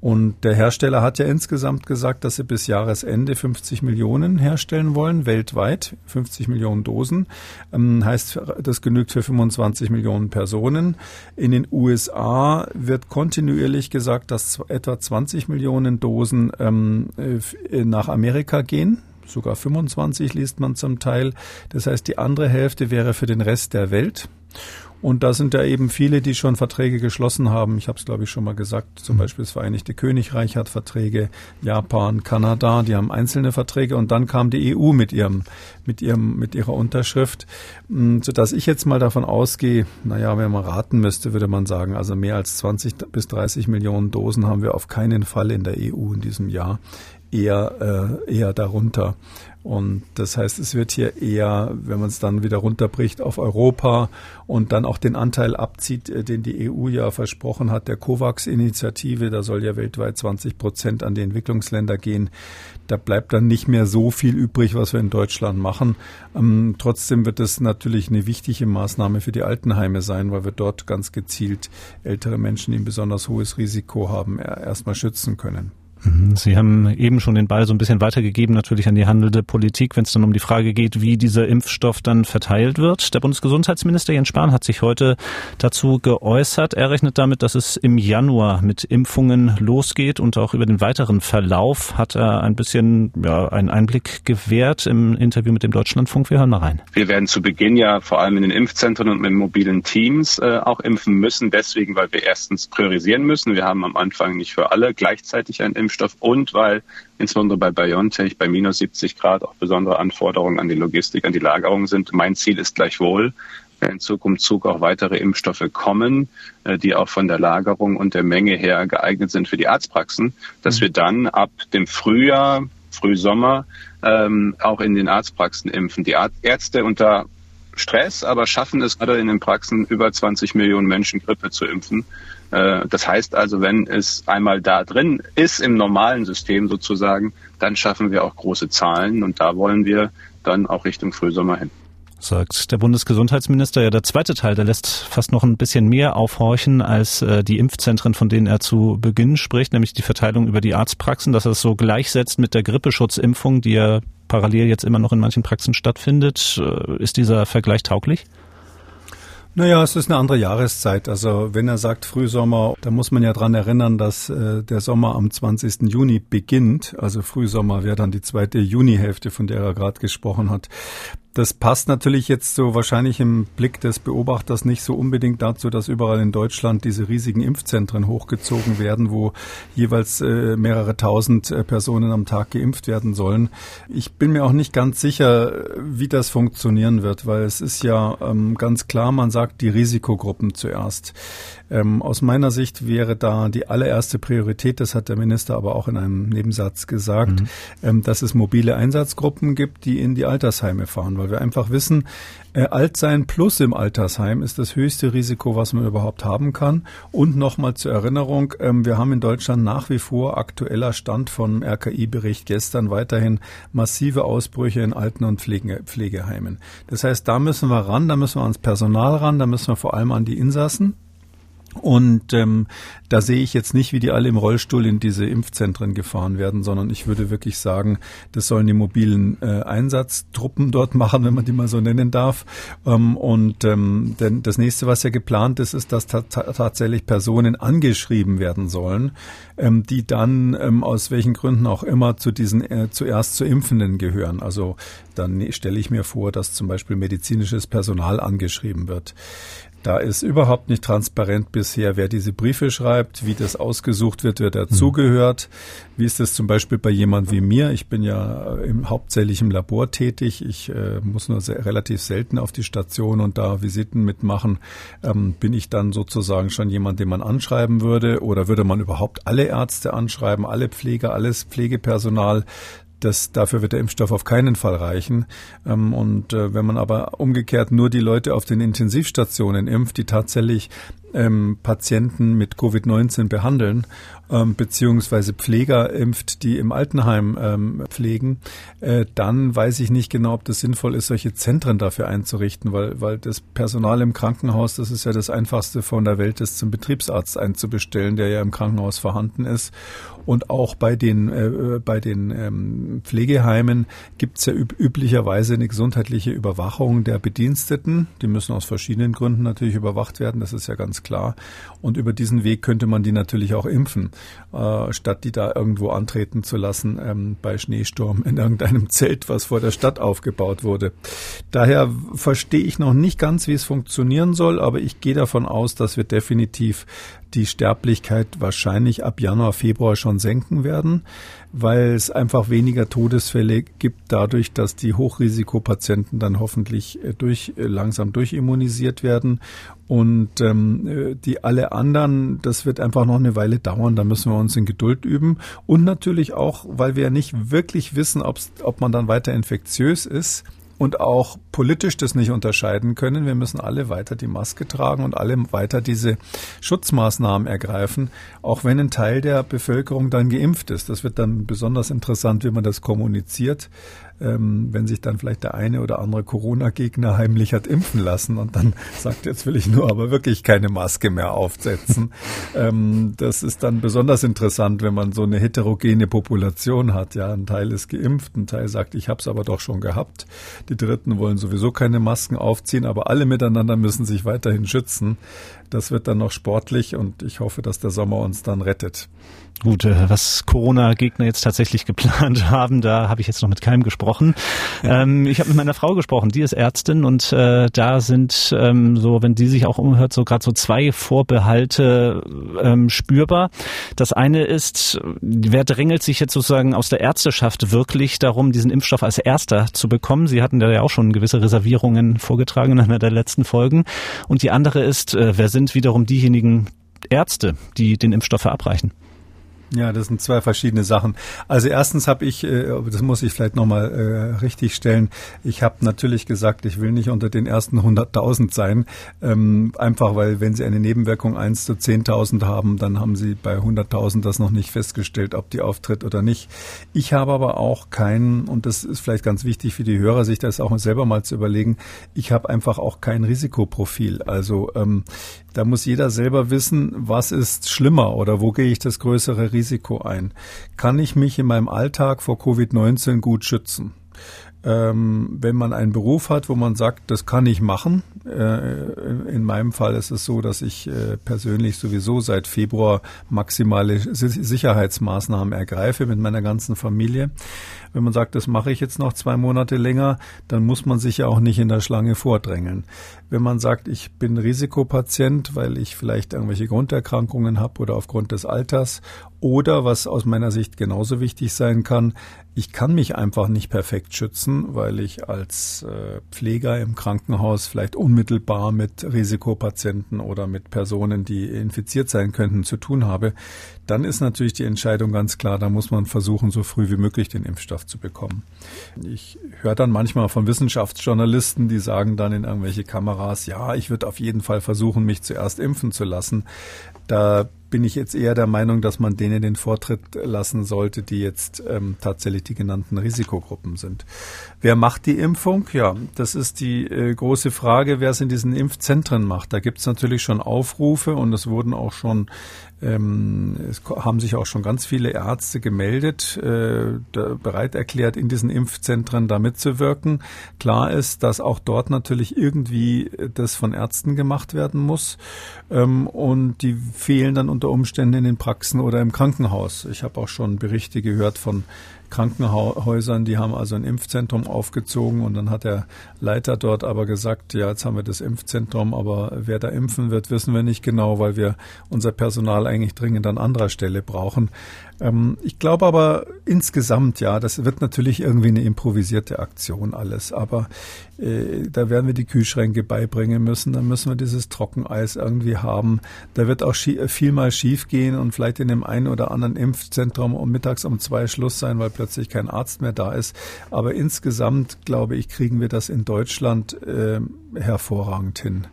Und der Hersteller hat ja insgesamt gesagt, dass sie bis Jahresende 50 Millionen herstellen wollen, weltweit, 50 Millionen Dosen. Ähm, heißt, das genügt für 25 Millionen Personen. In den USA wird kontinuierlich gesagt, dass etwa 20 Millionen Dosen ähm, äh, nach Amerika gehen sogar 25 liest man zum Teil. Das heißt, die andere Hälfte wäre für den Rest der Welt. Und da sind ja eben viele, die schon Verträge geschlossen haben. Ich habe es, glaube ich, schon mal gesagt. Zum mhm. Beispiel das Vereinigte Königreich hat Verträge, Japan, Kanada, die haben einzelne Verträge. Und dann kam die EU mit ihrem, mit ihrem, mit ihrer Unterschrift, hm, sodass ich jetzt mal davon ausgehe, naja, wenn man raten müsste, würde man sagen, also mehr als 20 bis 30 Millionen Dosen haben wir auf keinen Fall in der EU in diesem Jahr eher, äh, eher darunter. Und das heißt, es wird hier eher, wenn man es dann wieder runterbricht auf Europa und dann auch den Anteil abzieht, äh, den die EU ja versprochen hat, der COVAX-Initiative, da soll ja weltweit 20 Prozent an die Entwicklungsländer gehen. Da bleibt dann nicht mehr so viel übrig, was wir in Deutschland machen. Ähm, trotzdem wird es natürlich eine wichtige Maßnahme für die Altenheime sein, weil wir dort ganz gezielt ältere Menschen, die ein besonders hohes Risiko haben, erstmal schützen können. Mhm. Sie haben eben schon den Ball so ein bisschen weitergegeben, natürlich an die handelnde Politik, wenn es dann um die Frage geht, wie dieser Impfstoff dann verteilt wird. Der Bundesgesundheitsminister Jens Spahn hat sich heute dazu geäußert. Er rechnet damit, dass es im Januar mit Impfungen losgeht und auch über den weiteren Verlauf hat er ein bisschen ja, einen Einblick gewährt im Interview mit dem Deutschlandfunk. Wir hören mal rein. Wir werden zu Beginn ja vor allem in den Impfzentren und mit mobilen Teams äh, auch impfen müssen. Deswegen, weil wir erstens priorisieren müssen. Wir haben am Anfang nicht für alle gleichzeitig ein Impfstoff Impfstoff und weil insbesondere bei BioNTech bei minus 70 Grad auch besondere Anforderungen an die Logistik, an die Lagerung sind. Mein Ziel ist gleichwohl, wenn in Zukunft Zug auch weitere Impfstoffe kommen, äh, die auch von der Lagerung und der Menge her geeignet sind für die Arztpraxen, dass mhm. wir dann ab dem Frühjahr, Frühsommer ähm, auch in den Arztpraxen impfen. Die Ärzte unter Stress, aber schaffen es gerade in den Praxen über 20 Millionen Menschen Grippe zu impfen. Äh, das heißt also, wenn es einmal da drin ist im normalen System sozusagen, dann schaffen wir auch große Zahlen und da wollen wir dann auch Richtung Frühsommer hin sagt der Bundesgesundheitsminister. Ja, der zweite Teil, der lässt fast noch ein bisschen mehr aufhorchen als äh, die Impfzentren, von denen er zu Beginn spricht, nämlich die Verteilung über die Arztpraxen, dass er es so gleichsetzt mit der Grippeschutzimpfung, die ja parallel jetzt immer noch in manchen Praxen stattfindet. Äh, ist dieser Vergleich tauglich? Naja, es ist eine andere Jahreszeit. Also wenn er sagt Frühsommer, da muss man ja dran erinnern, dass äh, der Sommer am 20. Juni beginnt. Also Frühsommer wäre dann die zweite Junihälfte, von der er gerade gesprochen hat. Das passt natürlich jetzt so wahrscheinlich im Blick des Beobachters nicht so unbedingt dazu, dass überall in Deutschland diese riesigen Impfzentren hochgezogen werden, wo jeweils äh, mehrere tausend äh, Personen am Tag geimpft werden sollen. Ich bin mir auch nicht ganz sicher, wie das funktionieren wird, weil es ist ja ähm, ganz klar, man sagt die Risikogruppen zuerst. Ähm, aus meiner Sicht wäre da die allererste Priorität, das hat der Minister aber auch in einem Nebensatz gesagt, mhm. ähm, dass es mobile Einsatzgruppen gibt, die in die Altersheime fahren, weil wir einfach wissen, äh, Altsein plus im Altersheim ist das höchste Risiko, was man überhaupt haben kann. Und nochmal zur Erinnerung, ähm, wir haben in Deutschland nach wie vor aktueller Stand von RKI-Bericht gestern weiterhin massive Ausbrüche in Alten- und Pflege Pflegeheimen. Das heißt, da müssen wir ran, da müssen wir ans Personal ran, da müssen wir vor allem an die Insassen und ähm, da sehe ich jetzt nicht, wie die alle im Rollstuhl in diese Impfzentren gefahren werden, sondern ich würde wirklich sagen, das sollen die mobilen äh, Einsatztruppen dort machen, wenn man die mal so nennen darf. Ähm, und ähm, denn das nächste, was ja geplant ist, ist, dass tatsächlich Personen angeschrieben werden sollen, ähm, die dann ähm, aus welchen Gründen auch immer zu diesen äh, zuerst zu Impfenden gehören. Also dann stelle ich mir vor, dass zum Beispiel medizinisches Personal angeschrieben wird. Da ist überhaupt nicht transparent bisher, wer diese Briefe schreibt, wie das ausgesucht wird, wer dazugehört. Wie ist das zum Beispiel bei jemand wie mir? Ich bin ja im, hauptsächlich im Labor tätig. Ich äh, muss nur sehr, relativ selten auf die Station und da Visiten mitmachen. Ähm, bin ich dann sozusagen schon jemand, den man anschreiben würde? Oder würde man überhaupt alle Ärzte anschreiben, alle Pfleger, alles Pflegepersonal? Das, dafür wird der Impfstoff auf keinen Fall reichen. Ähm, und äh, wenn man aber umgekehrt nur die Leute auf den Intensivstationen impft, die tatsächlich ähm, Patienten mit Covid-19 behandeln, ähm, beziehungsweise Pfleger impft, die im Altenheim ähm, pflegen, äh, dann weiß ich nicht genau, ob das sinnvoll ist, solche Zentren dafür einzurichten, weil, weil das Personal im Krankenhaus, das ist ja das Einfachste von der Welt, das zum Betriebsarzt einzubestellen, der ja im Krankenhaus vorhanden ist. Und auch bei den, äh, bei den ähm, Pflegeheimen gibt es ja üb üblicherweise eine gesundheitliche Überwachung der Bediensteten. Die müssen aus verschiedenen Gründen natürlich überwacht werden, das ist ja ganz klar. Und über diesen Weg könnte man die natürlich auch impfen, äh, statt die da irgendwo antreten zu lassen ähm, bei Schneesturm in irgendeinem Zelt, was vor der Stadt aufgebaut wurde. Daher verstehe ich noch nicht ganz, wie es funktionieren soll, aber ich gehe davon aus, dass wir definitiv die Sterblichkeit wahrscheinlich ab Januar, Februar schon senken werden, weil es einfach weniger Todesfälle gibt dadurch, dass die Hochrisikopatienten dann hoffentlich äh, durch, äh, langsam durchimmunisiert werden und ähm, äh, die alle anderen, das wird einfach noch eine Weile dauern, da müssen wir uns in Geduld üben. Und natürlich auch, weil wir ja nicht wirklich wissen, ob man dann weiter infektiös ist und auch politisch das nicht unterscheiden können. Wir müssen alle weiter die Maske tragen und alle weiter diese Schutzmaßnahmen ergreifen, auch wenn ein Teil der Bevölkerung dann geimpft ist. Das wird dann besonders interessant, wie man das kommuniziert wenn sich dann vielleicht der eine oder andere Corona-Gegner heimlich hat impfen lassen und dann sagt, jetzt will ich nur aber wirklich keine Maske mehr aufsetzen. ähm, das ist dann besonders interessant, wenn man so eine heterogene Population hat. Ja, ein Teil ist geimpft, ein Teil sagt, ich habe es aber doch schon gehabt. Die Dritten wollen sowieso keine Masken aufziehen, aber alle miteinander müssen sich weiterhin schützen. Das wird dann noch sportlich und ich hoffe, dass der Sommer uns dann rettet. Gut, äh, was Corona-Gegner jetzt tatsächlich geplant haben, da habe ich jetzt noch mit keinem gesprochen. Ähm, ich habe mit meiner Frau gesprochen, die ist Ärztin und äh, da sind ähm, so, wenn die sich auch umhört, so gerade so zwei Vorbehalte ähm, spürbar. Das eine ist, wer drängelt sich jetzt sozusagen aus der Ärzteschaft wirklich darum, diesen Impfstoff als erster zu bekommen? Sie hatten ja auch schon gewisse Reservierungen vorgetragen in einer der letzten Folgen. Und die andere ist, äh, wer sind wiederum diejenigen Ärzte, die den Impfstoff verabreichen? Ja, das sind zwei verschiedene Sachen. Also erstens habe ich, äh, das muss ich vielleicht nochmal äh, richtig stellen, ich habe natürlich gesagt, ich will nicht unter den ersten 100.000 sein, ähm, einfach weil wenn Sie eine Nebenwirkung 1 zu 10.000 haben, dann haben Sie bei 100.000 das noch nicht festgestellt, ob die auftritt oder nicht. Ich habe aber auch keinen, und das ist vielleicht ganz wichtig für die Hörer, sich das auch selber mal zu überlegen, ich habe einfach auch kein Risikoprofil. Also ähm, da muss jeder selber wissen, was ist schlimmer oder wo gehe ich das größere Risiko ein. Kann ich mich in meinem Alltag vor Covid-19 gut schützen? Ähm, wenn man einen Beruf hat, wo man sagt, das kann ich machen. Äh, in meinem Fall ist es so, dass ich äh, persönlich sowieso seit Februar maximale Sicherheitsmaßnahmen ergreife mit meiner ganzen Familie. Wenn man sagt, das mache ich jetzt noch zwei Monate länger, dann muss man sich ja auch nicht in der Schlange vordrängeln. Wenn man sagt, ich bin Risikopatient, weil ich vielleicht irgendwelche Grunderkrankungen habe oder aufgrund des Alters oder was aus meiner Sicht genauso wichtig sein kann, ich kann mich einfach nicht perfekt schützen, weil ich als äh, Pfleger im Krankenhaus vielleicht unmittelbar mit Risikopatienten oder mit Personen, die infiziert sein könnten, zu tun habe. Dann ist natürlich die Entscheidung ganz klar, da muss man versuchen, so früh wie möglich den Impfstoff zu bekommen. Ich höre dann manchmal von Wissenschaftsjournalisten, die sagen dann in irgendwelche Kameras, ja, ich würde auf jeden Fall versuchen, mich zuerst impfen zu lassen. Da bin ich jetzt eher der Meinung, dass man denen den Vortritt lassen sollte, die jetzt ähm, tatsächlich die genannten Risikogruppen sind. Wer macht die Impfung? Ja, das ist die äh, große Frage, wer es in diesen Impfzentren macht. Da gibt es natürlich schon Aufrufe und es wurden auch schon ähm, es haben sich auch schon ganz viele Ärzte gemeldet, äh, bereit erklärt, in diesen Impfzentren da mitzuwirken. Klar ist, dass auch dort natürlich irgendwie das von Ärzten gemacht werden muss. Ähm, und die fehlen dann unter Umständen in den Praxen oder im Krankenhaus. Ich habe auch schon Berichte gehört von Krankenhäusern, die haben also ein Impfzentrum aufgezogen und dann hat der Leiter dort aber gesagt, ja, jetzt haben wir das Impfzentrum, aber wer da impfen wird, wissen wir nicht genau, weil wir unser Personal eigentlich dringend an anderer Stelle brauchen. Ähm, ich glaube aber insgesamt, ja, das wird natürlich irgendwie eine improvisierte Aktion alles, aber äh, da werden wir die Kühlschränke beibringen müssen, dann müssen wir dieses Trockeneis irgendwie haben. Da wird auch viel mal schief gehen und vielleicht in dem einen oder anderen Impfzentrum um mittags um zwei Schluss sein, weil plötzlich kein Arzt mehr da ist. Aber insgesamt, glaube ich, kriegen wir das in Deutschland äh, hervorragend hin.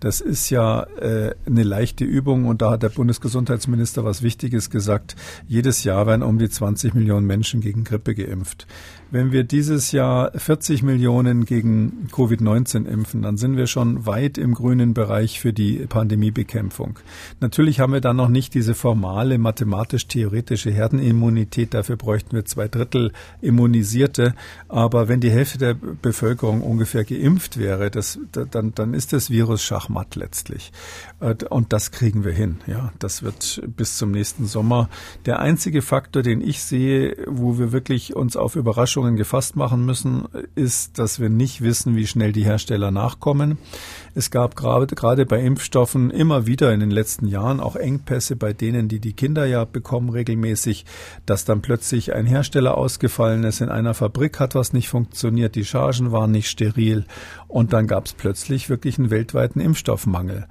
Das ist ja äh, eine leichte Übung und da hat der Bundesgesundheitsminister was Wichtiges gesagt. Jedes Jahr werden um die 20 Millionen Menschen gegen Grippe geimpft. Wenn wir dieses Jahr 40 Millionen gegen Covid-19 impfen, dann sind wir schon weit im grünen Bereich für die Pandemiebekämpfung. Natürlich haben wir dann noch nicht diese formale mathematisch-theoretische Herdenimmunität. Dafür bräuchten wir zwei Drittel Immunisierte. Aber wenn die Hälfte der Bevölkerung ungefähr geimpft wäre, das, dann, dann ist das Virus schachmatt letztlich. Äh, und das kriegen wir hin. Ja, das wird bis zum nächsten Sommer. Der einzige Faktor, den ich sehe, wo wir wirklich uns auf Überraschung Überraschungen gefasst machen müssen, ist, dass wir nicht wissen, wie schnell die Hersteller nachkommen. Es gab gerade, gerade bei Impfstoffen immer wieder in den letzten Jahren auch Engpässe bei denen, die die Kinder ja bekommen regelmäßig, dass dann plötzlich ein Hersteller ausgefallen ist, in einer Fabrik hat was nicht funktioniert, die Chargen waren nicht steril und dann gab es plötzlich wirklich einen weltweiten Impfstoffmangel.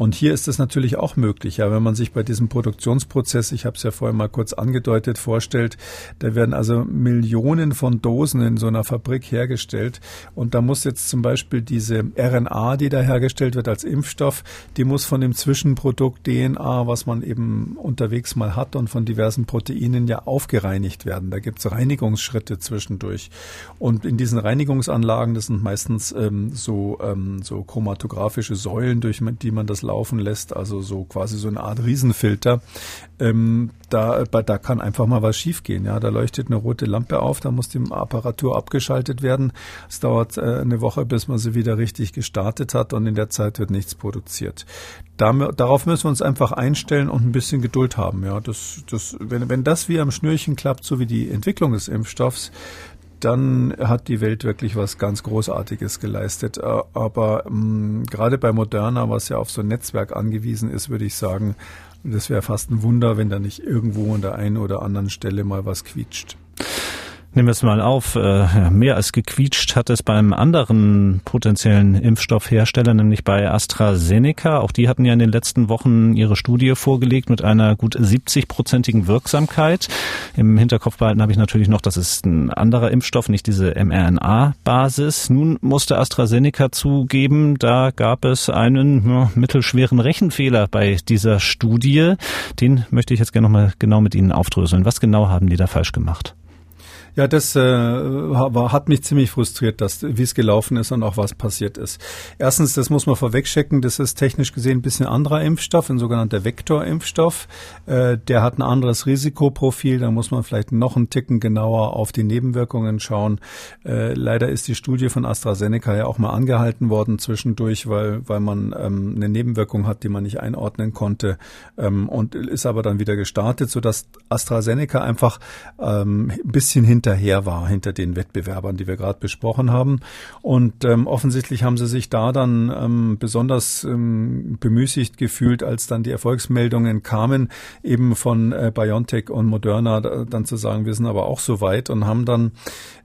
Und hier ist es natürlich auch möglich, ja, wenn man sich bei diesem Produktionsprozess, ich habe es ja vorher mal kurz angedeutet, vorstellt, da werden also Millionen von Dosen in so einer Fabrik hergestellt und da muss jetzt zum Beispiel diese RNA, die da hergestellt wird als Impfstoff, die muss von dem Zwischenprodukt DNA, was man eben unterwegs mal hat und von diversen Proteinen ja aufgereinigt werden. Da gibt es Reinigungsschritte zwischendurch. Und in diesen Reinigungsanlagen, das sind meistens ähm, so, ähm, so chromatographische Säulen, durch die man das laufen lässt, also so quasi so eine Art Riesenfilter. Ähm, da, da kann einfach mal was schiefgehen. Ja, da leuchtet eine rote Lampe auf, da muss die Apparatur abgeschaltet werden. Es dauert äh, eine Woche, bis man sie wieder richtig gestartet hat und in der Zeit wird nichts produziert. Darauf müssen wir uns einfach einstellen und ein bisschen Geduld haben. Ja, das, das, wenn, wenn das wie am Schnürchen klappt, so wie die Entwicklung des Impfstoffs, dann hat die Welt wirklich was ganz Großartiges geleistet. Äh, aber mh, mm, gerade bei Moderna, was ja auf so ein Netzwerk angewiesen ist, würde ich sagen, das wäre fast ein Wunder, wenn da nicht irgendwo an der einen oder anderen Stelle mal was quietscht. Nehmen wir es mal auf, äh, mehr als gequietscht hat es beim anderen potenziellen Impfstoffhersteller, nämlich bei AstraZeneca. Auch die hatten ja in den letzten Wochen ihre Studie vorgelegt mit einer gut 70-prozentigen Wirksamkeit. Im Hinterkopf behalten habe ich natürlich noch, das ist ein anderer Impfstoff, nicht diese mRNA-Basis. Nun musste AstraZeneca zugeben, da gab es einen mittelschweren Rechenfehler bei dieser Studie. Den möchte ich jetzt gerne nochmal genau mit Ihnen aufdröseln. Was genau haben die da falsch gemacht? Ja, das äh, hat mich ziemlich frustriert, wie es gelaufen ist und auch was passiert ist. Erstens, das muss man vorwegchecken, das ist technisch gesehen ein bisschen anderer Impfstoff, ein sogenannter Vektorimpfstoff. Äh, der hat ein anderes Risikoprofil, da muss man vielleicht noch einen Ticken genauer auf die Nebenwirkungen schauen. Äh, leider ist die Studie von AstraZeneca ja auch mal angehalten worden zwischendurch, weil, weil man ähm, eine Nebenwirkung hat, die man nicht einordnen konnte ähm, und ist aber dann wieder gestartet, sodass AstraZeneca einfach ähm, ein bisschen hin hinterher war, hinter den Wettbewerbern, die wir gerade besprochen haben. Und ähm, offensichtlich haben sie sich da dann ähm, besonders ähm, bemüßigt gefühlt, als dann die Erfolgsmeldungen kamen, eben von äh, BioNTech und Moderna, dann zu sagen, wir sind aber auch so weit und haben dann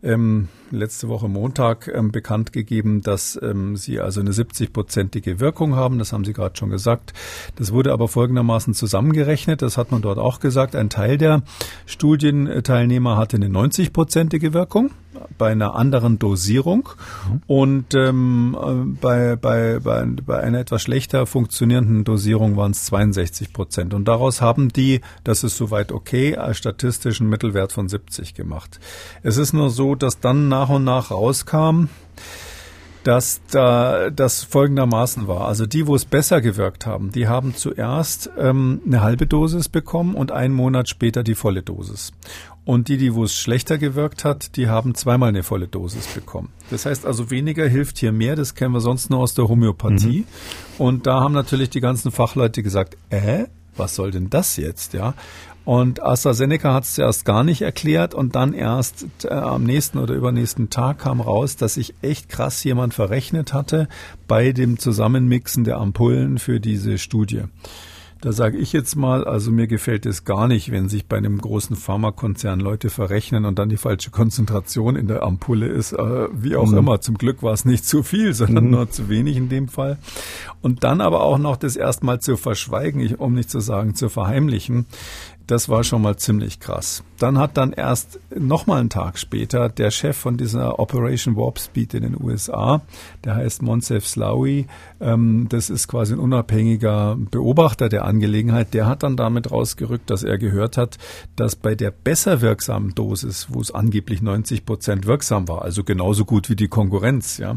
ähm, letzte Woche Montag ähm, bekannt gegeben, dass ähm, sie also eine 70-prozentige Wirkung haben. Das haben Sie gerade schon gesagt. Das wurde aber folgendermaßen zusammengerechnet. Das hat man dort auch gesagt. Ein Teil der Studienteilnehmer hatte eine 90-prozentige Wirkung bei einer anderen Dosierung mhm. und ähm, bei, bei, bei, bei einer etwas schlechter funktionierenden Dosierung waren es 62 Prozent. Und daraus haben die, das ist soweit okay, als statistischen Mittelwert von 70 gemacht. Es ist nur so, dass dann nach und nach rauskam, dass da das folgendermaßen war. Also die, wo es besser gewirkt haben, die haben zuerst ähm, eine halbe Dosis bekommen und einen Monat später die volle Dosis. Und die, die wo es schlechter gewirkt hat, die haben zweimal eine volle Dosis bekommen. Das heißt also, weniger hilft hier mehr. Das kennen wir sonst nur aus der Homöopathie. Mhm. Und da haben natürlich die ganzen Fachleute gesagt, äh, was soll denn das jetzt, ja? Und AstraZeneca hat es zuerst gar nicht erklärt und dann erst äh, am nächsten oder übernächsten Tag kam raus, dass sich echt krass jemand verrechnet hatte bei dem Zusammenmixen der Ampullen für diese Studie. Da sage ich jetzt mal, also mir gefällt es gar nicht, wenn sich bei einem großen Pharmakonzern Leute verrechnen und dann die falsche Konzentration in der Ampulle ist. Äh, wie auch mhm. immer. Zum Glück war es nicht zu viel, sondern mhm. nur zu wenig in dem Fall. Und dann aber auch noch das erstmal zu verschweigen, um nicht zu sagen zu verheimlichen Das war schon mal ziemlich krass. Dann hat dann erst noch mal einen Tag später der Chef von dieser Operation Warp Speed in den USA, der heißt Monsef Slawi, ähm, das ist quasi ein unabhängiger Beobachter der Angelegenheit, der hat dann damit rausgerückt, dass er gehört hat, dass bei der besser wirksamen Dosis, wo es angeblich 90 Prozent wirksam war, also genauso gut wie die Konkurrenz, ja,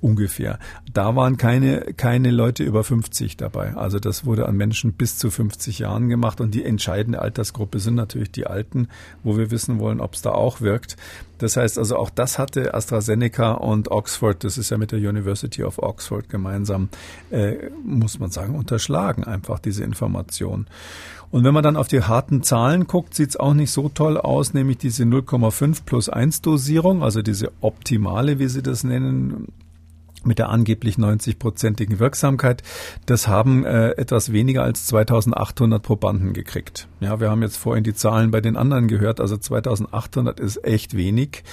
ungefähr, da waren keine, keine Leute über 50 dabei. Also das wurde an Menschen bis zu 50 Jahren gemacht und die entscheidende Altersgruppe sind natürlich die Alten, wo wir wissen wollen, ob es da auch wirkt. Das heißt also, auch das hatte AstraZeneca und Oxford, das ist ja mit der University of Oxford gemeinsam, äh, muss man sagen, unterschlagen einfach diese Information. Und wenn man dann auf die harten Zahlen guckt, sieht es auch nicht so toll aus, nämlich diese 0,5 plus 1 Dosierung, also diese optimale, wie Sie das nennen, mit der angeblich 90-prozentigen Wirksamkeit, das haben äh, etwas weniger als 2800 Probanden gekriegt. Ja, wir haben jetzt vorhin die Zahlen bei den anderen gehört, also 2800 ist echt wenig.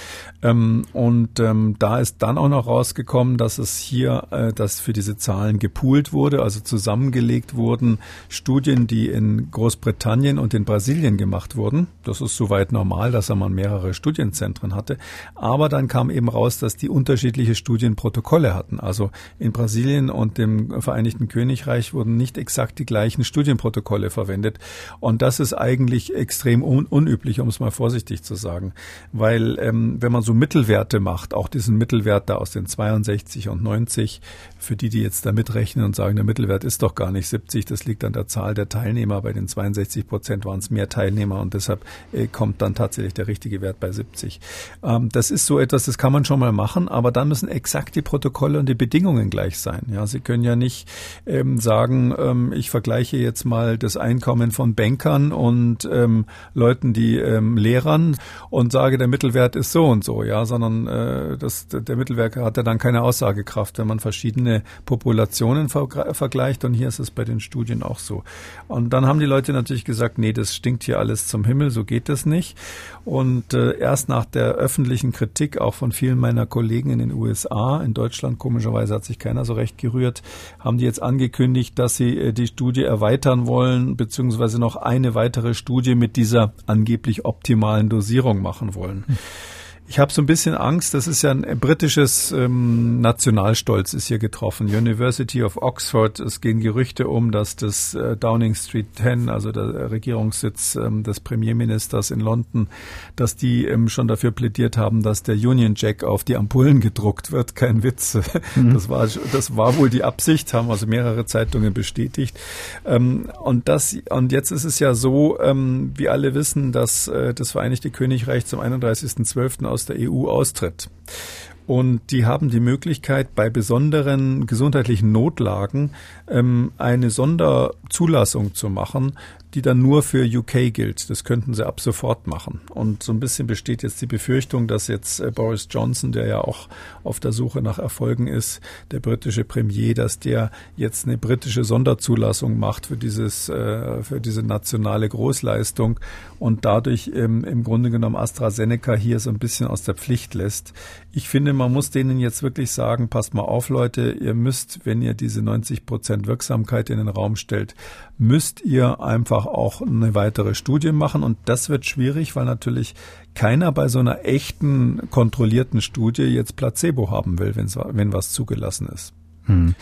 Ähm, und ähm, da ist dann auch noch rausgekommen, dass es hier, äh, dass für diese Zahlen gepoolt wurde, also zusammengelegt wurden Studien, die in Großbritannien und in Brasilien gemacht wurden. Das ist soweit normal, dass man mehrere Studienzentren hatte. Aber dann kam eben raus, dass die unterschiedliche Studienprotokolle hatten. Also in Brasilien und dem Vereinigten Königreich wurden nicht exakt die gleichen Studienprotokolle verwendet. Und das ist eigentlich extrem un unüblich, um es mal vorsichtig zu sagen. Weil ähm, wenn man so Mittelwerte macht, auch diesen Mittelwert da aus den 62 und 90, für die, die jetzt da mitrechnen und sagen, der Mittelwert ist doch gar nicht 70, das liegt an der Zahl der Teilnehmer. Bei den 62 Prozent waren es mehr Teilnehmer und deshalb äh, kommt dann tatsächlich der richtige Wert bei 70. Ähm, das ist so etwas, das kann man schon mal machen, aber dann müssen exakt die Protokolle Protokolle und die Bedingungen gleich sein. Ja, Sie können ja nicht ähm, sagen, ähm, ich vergleiche jetzt mal das Einkommen von Bankern und ähm, Leuten, die ähm, Lehrern und sage, der Mittelwert ist so und so, ja, sondern äh, das, der Mittelwert hat ja dann keine Aussagekraft, wenn man verschiedene Populationen ver vergleicht und hier ist es bei den Studien auch so. Und dann haben die Leute natürlich gesagt, nee, das stinkt hier alles zum Himmel, so geht das nicht. Und äh, erst nach der öffentlichen Kritik auch von vielen meiner Kollegen in den USA, in Deutschland komischerweise hat sich keiner so recht gerührt, haben die jetzt angekündigt, dass sie äh, die Studie erweitern wollen, beziehungsweise noch eine weitere Studie mit dieser angeblich optimalen Dosierung machen wollen. Hm. Ich habe so ein bisschen Angst, das ist ja ein britisches ähm, Nationalstolz ist hier getroffen. University of Oxford, es gehen Gerüchte um, dass das äh, Downing Street 10, also der Regierungssitz ähm, des Premierministers in London, dass die ähm, schon dafür plädiert haben, dass der Union Jack auf die Ampullen gedruckt wird. Kein Witz. Mhm. Das war das war wohl die Absicht, haben also mehrere Zeitungen bestätigt. Ähm, und das und jetzt ist es ja so, ähm, wie alle wissen, dass äh, das Vereinigte Königreich zum 31.12. aus aus der EU austritt. Und die haben die Möglichkeit, bei besonderen gesundheitlichen Notlagen ähm, eine Sonderzulassung zu machen, die dann nur für UK gilt. Das könnten sie ab sofort machen. Und so ein bisschen besteht jetzt die Befürchtung, dass jetzt äh, Boris Johnson, der ja auch auf der Suche nach Erfolgen ist, der britische Premier, dass der jetzt eine britische Sonderzulassung macht für dieses, äh, für diese nationale Großleistung und dadurch im Grunde genommen AstraZeneca hier so ein bisschen aus der Pflicht lässt. Ich finde, man muss denen jetzt wirklich sagen, passt mal auf, Leute, ihr müsst, wenn ihr diese 90 Prozent Wirksamkeit in den Raum stellt, müsst ihr einfach auch eine weitere Studie machen. Und das wird schwierig, weil natürlich keiner bei so einer echten, kontrollierten Studie jetzt Placebo haben will, wenn was zugelassen ist. Hm.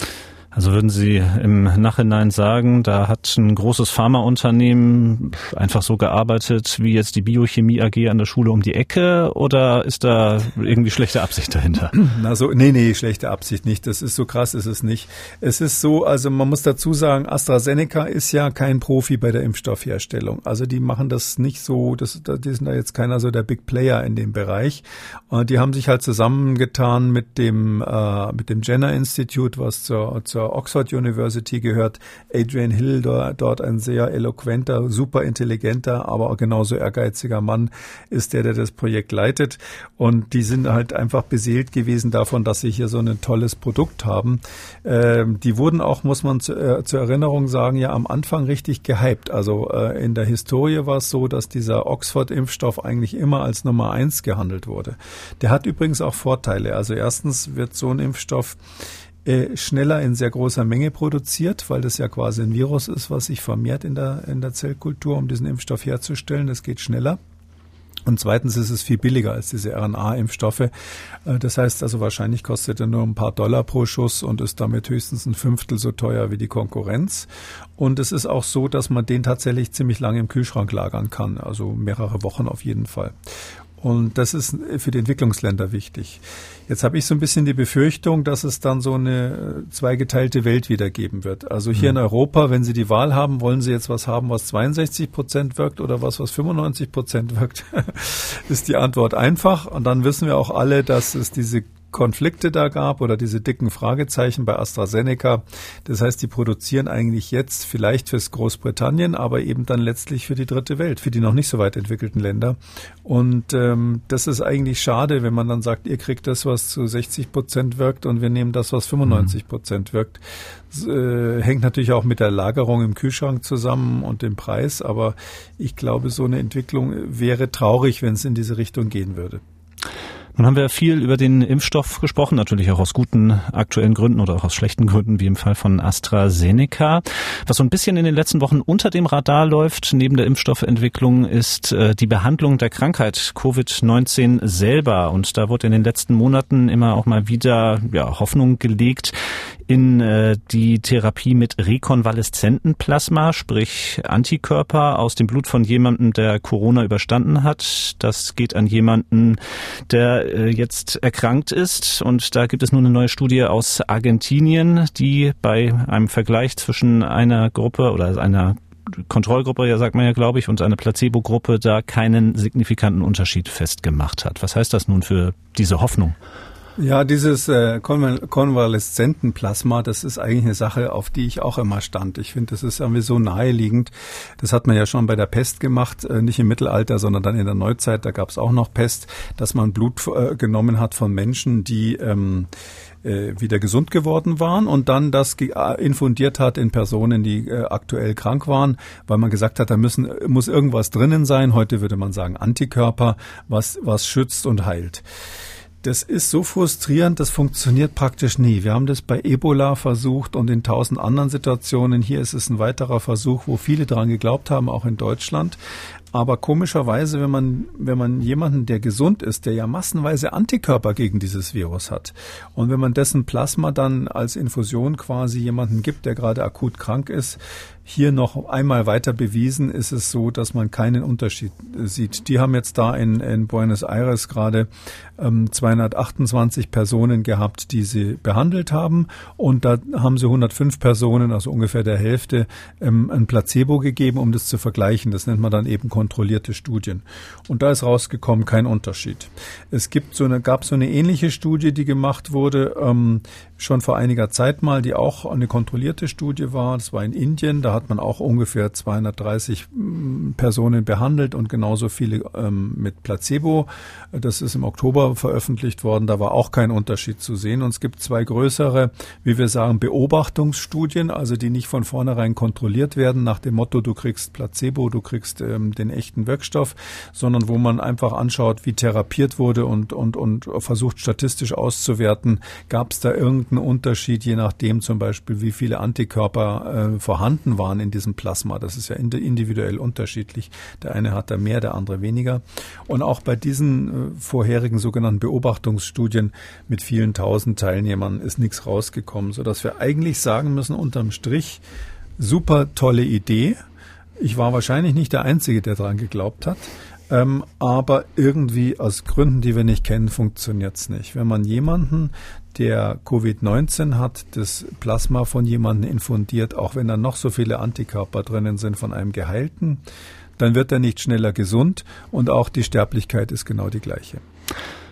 Also würden Sie im Nachhinein sagen, da hat ein großes Pharmaunternehmen einfach so gearbeitet wie jetzt die Biochemie AG an der Schule um die Ecke oder ist da irgendwie schlechte Absicht dahinter? Na so, nee, nee, schlechte Absicht nicht. Das ist so krass, ist es nicht. Es ist so, also man muss dazu sagen, AstraZeneca ist ja kein Profi bei der Impfstoffherstellung. Also die machen das nicht so, das, die sind da jetzt keiner so der Big Player in dem Bereich. Und die haben sich halt zusammengetan mit dem, äh, mit dem Jenner Institute, was zur, zur Oxford University gehört. Adrian Hill, dort ein sehr eloquenter, super intelligenter, aber auch genauso ehrgeiziger Mann ist der, der das Projekt leitet. Und die sind halt einfach beseelt gewesen davon, dass sie hier so ein tolles Produkt haben. Ähm, die wurden auch, muss man zu, äh, zur Erinnerung sagen, ja am Anfang richtig gehypt. Also äh, in der Historie war es so, dass dieser Oxford-Impfstoff eigentlich immer als Nummer eins gehandelt wurde. Der hat übrigens auch Vorteile. Also erstens wird so ein Impfstoff äh, schneller in sehr großer Menge produziert, weil das ja quasi ein Virus ist, was sich vermehrt in der, in der Zellkultur, um diesen Impfstoff herzustellen. Das geht schneller. Und zweitens ist es viel billiger als diese RNA-Impfstoffe. Äh, das heißt also, wahrscheinlich kostet er nur ein paar Dollar pro Schuss und ist damit höchstens ein Fünftel so teuer wie die Konkurrenz. Und es ist auch so, dass man den tatsächlich ziemlich lange im Kühlschrank lagern kann, also mehrere Wochen auf jeden Fall. Und das ist für die Entwicklungsländer wichtig. Jetzt habe ich so ein bisschen die Befürchtung, dass es dann so eine äh, zweigeteilte Welt wieder geben wird. Also hier mhm. in Europa, wenn Sie die Wahl haben, wollen Sie jetzt was haben, was 62 Prozent wirkt oder was, was 95 Prozent wirkt, ist die Antwort einfach. Und dann wissen wir auch alle, dass es diese Konflikte da gab oder diese dicken Fragezeichen bei AstraZeneca. Das heißt, die produzieren eigentlich jetzt vielleicht fürs Großbritannien, aber eben dann letztlich für die dritte Welt, für die noch nicht so weit entwickelten Länder. Und ähm, das ist eigentlich schade, wenn man dann sagt, ihr kriegt das, was zu 60 Prozent wirkt und wir nehmen das, was 95 Prozent wirkt. Das, äh, hängt natürlich auch mit der Lagerung im Kühlschrank zusammen und dem Preis, aber ich glaube, so eine Entwicklung wäre traurig, wenn es in diese Richtung gehen würde. Nun haben wir viel über den Impfstoff gesprochen, natürlich auch aus guten aktuellen Gründen oder auch aus schlechten Gründen, wie im Fall von AstraZeneca. Was so ein bisschen in den letzten Wochen unter dem Radar läuft, neben der Impfstoffentwicklung, ist äh, die Behandlung der Krankheit Covid-19 selber. Und da wurde in den letzten Monaten immer auch mal wieder ja, Hoffnung gelegt in äh, die Therapie mit rekonvaleszenten Plasma, sprich Antikörper aus dem Blut von jemandem, der Corona überstanden hat. Das geht an jemanden, der äh, jetzt erkrankt ist. Und da gibt es nun eine neue Studie aus Argentinien, die bei einem Vergleich zwischen einer Gruppe oder einer Kontrollgruppe, ja sagt man ja, glaube ich, und eine Placebo-Gruppe da keinen signifikanten Unterschied festgemacht hat. Was heißt das nun für diese Hoffnung? Ja, dieses äh, Konvaleszentenplasma, das ist eigentlich eine Sache, auf die ich auch immer stand. Ich finde, das ist irgendwie so naheliegend. Das hat man ja schon bei der Pest gemacht, äh, nicht im Mittelalter, sondern dann in der Neuzeit. Da gab es auch noch Pest, dass man Blut äh, genommen hat von Menschen, die ähm, äh, wieder gesund geworden waren und dann das äh, infundiert hat in Personen, die äh, aktuell krank waren, weil man gesagt hat, da müssen, muss irgendwas drinnen sein. Heute würde man sagen Antikörper, was, was schützt und heilt. Das ist so frustrierend, das funktioniert praktisch nie. Wir haben das bei Ebola versucht und in tausend anderen Situationen. Hier ist es ein weiterer Versuch, wo viele daran geglaubt haben, auch in Deutschland. Aber komischerweise, wenn man, wenn man jemanden, der gesund ist, der ja massenweise Antikörper gegen dieses Virus hat, und wenn man dessen Plasma dann als Infusion quasi jemanden gibt, der gerade akut krank ist, hier noch einmal weiter bewiesen ist es so, dass man keinen Unterschied sieht. Die haben jetzt da in, in Buenos Aires gerade ähm, 228 Personen gehabt, die sie behandelt haben. Und da haben sie 105 Personen, also ungefähr der Hälfte, ähm, ein Placebo gegeben, um das zu vergleichen. Das nennt man dann eben kontrollierte Studien. Und da ist rausgekommen kein Unterschied. Es gibt so eine, gab so eine ähnliche Studie, die gemacht wurde, ähm, schon vor einiger Zeit mal, die auch eine kontrollierte Studie war. Das war in Indien. Da hat man auch ungefähr 230 mm, Personen behandelt und genauso viele ähm, mit Placebo. Das ist im Oktober veröffentlicht worden. Da war auch kein Unterschied zu sehen. Und es gibt zwei größere, wie wir sagen, Beobachtungsstudien, also die nicht von vornherein kontrolliert werden nach dem Motto, du kriegst Placebo, du kriegst ähm, den echten Wirkstoff, sondern wo man einfach anschaut, wie therapiert wurde und, und, und versucht statistisch auszuwerten, gab es da irgendeinen Unterschied, je nachdem zum Beispiel, wie viele Antikörper äh, vorhanden waren waren in diesem Plasma. Das ist ja individuell unterschiedlich. Der eine hat da mehr, der andere weniger. Und auch bei diesen äh, vorherigen sogenannten Beobachtungsstudien mit vielen tausend Teilnehmern ist nichts rausgekommen, sodass wir eigentlich sagen müssen, unterm Strich, super tolle Idee. Ich war wahrscheinlich nicht der Einzige, der daran geglaubt hat. Ähm, aber irgendwie aus Gründen, die wir nicht kennen, funktioniert es nicht. Wenn man jemanden, der Covid-19 hat, das Plasma von jemandem infundiert, auch wenn da noch so viele Antikörper drinnen sind von einem Geheilten, dann wird er nicht schneller gesund und auch die Sterblichkeit ist genau die gleiche.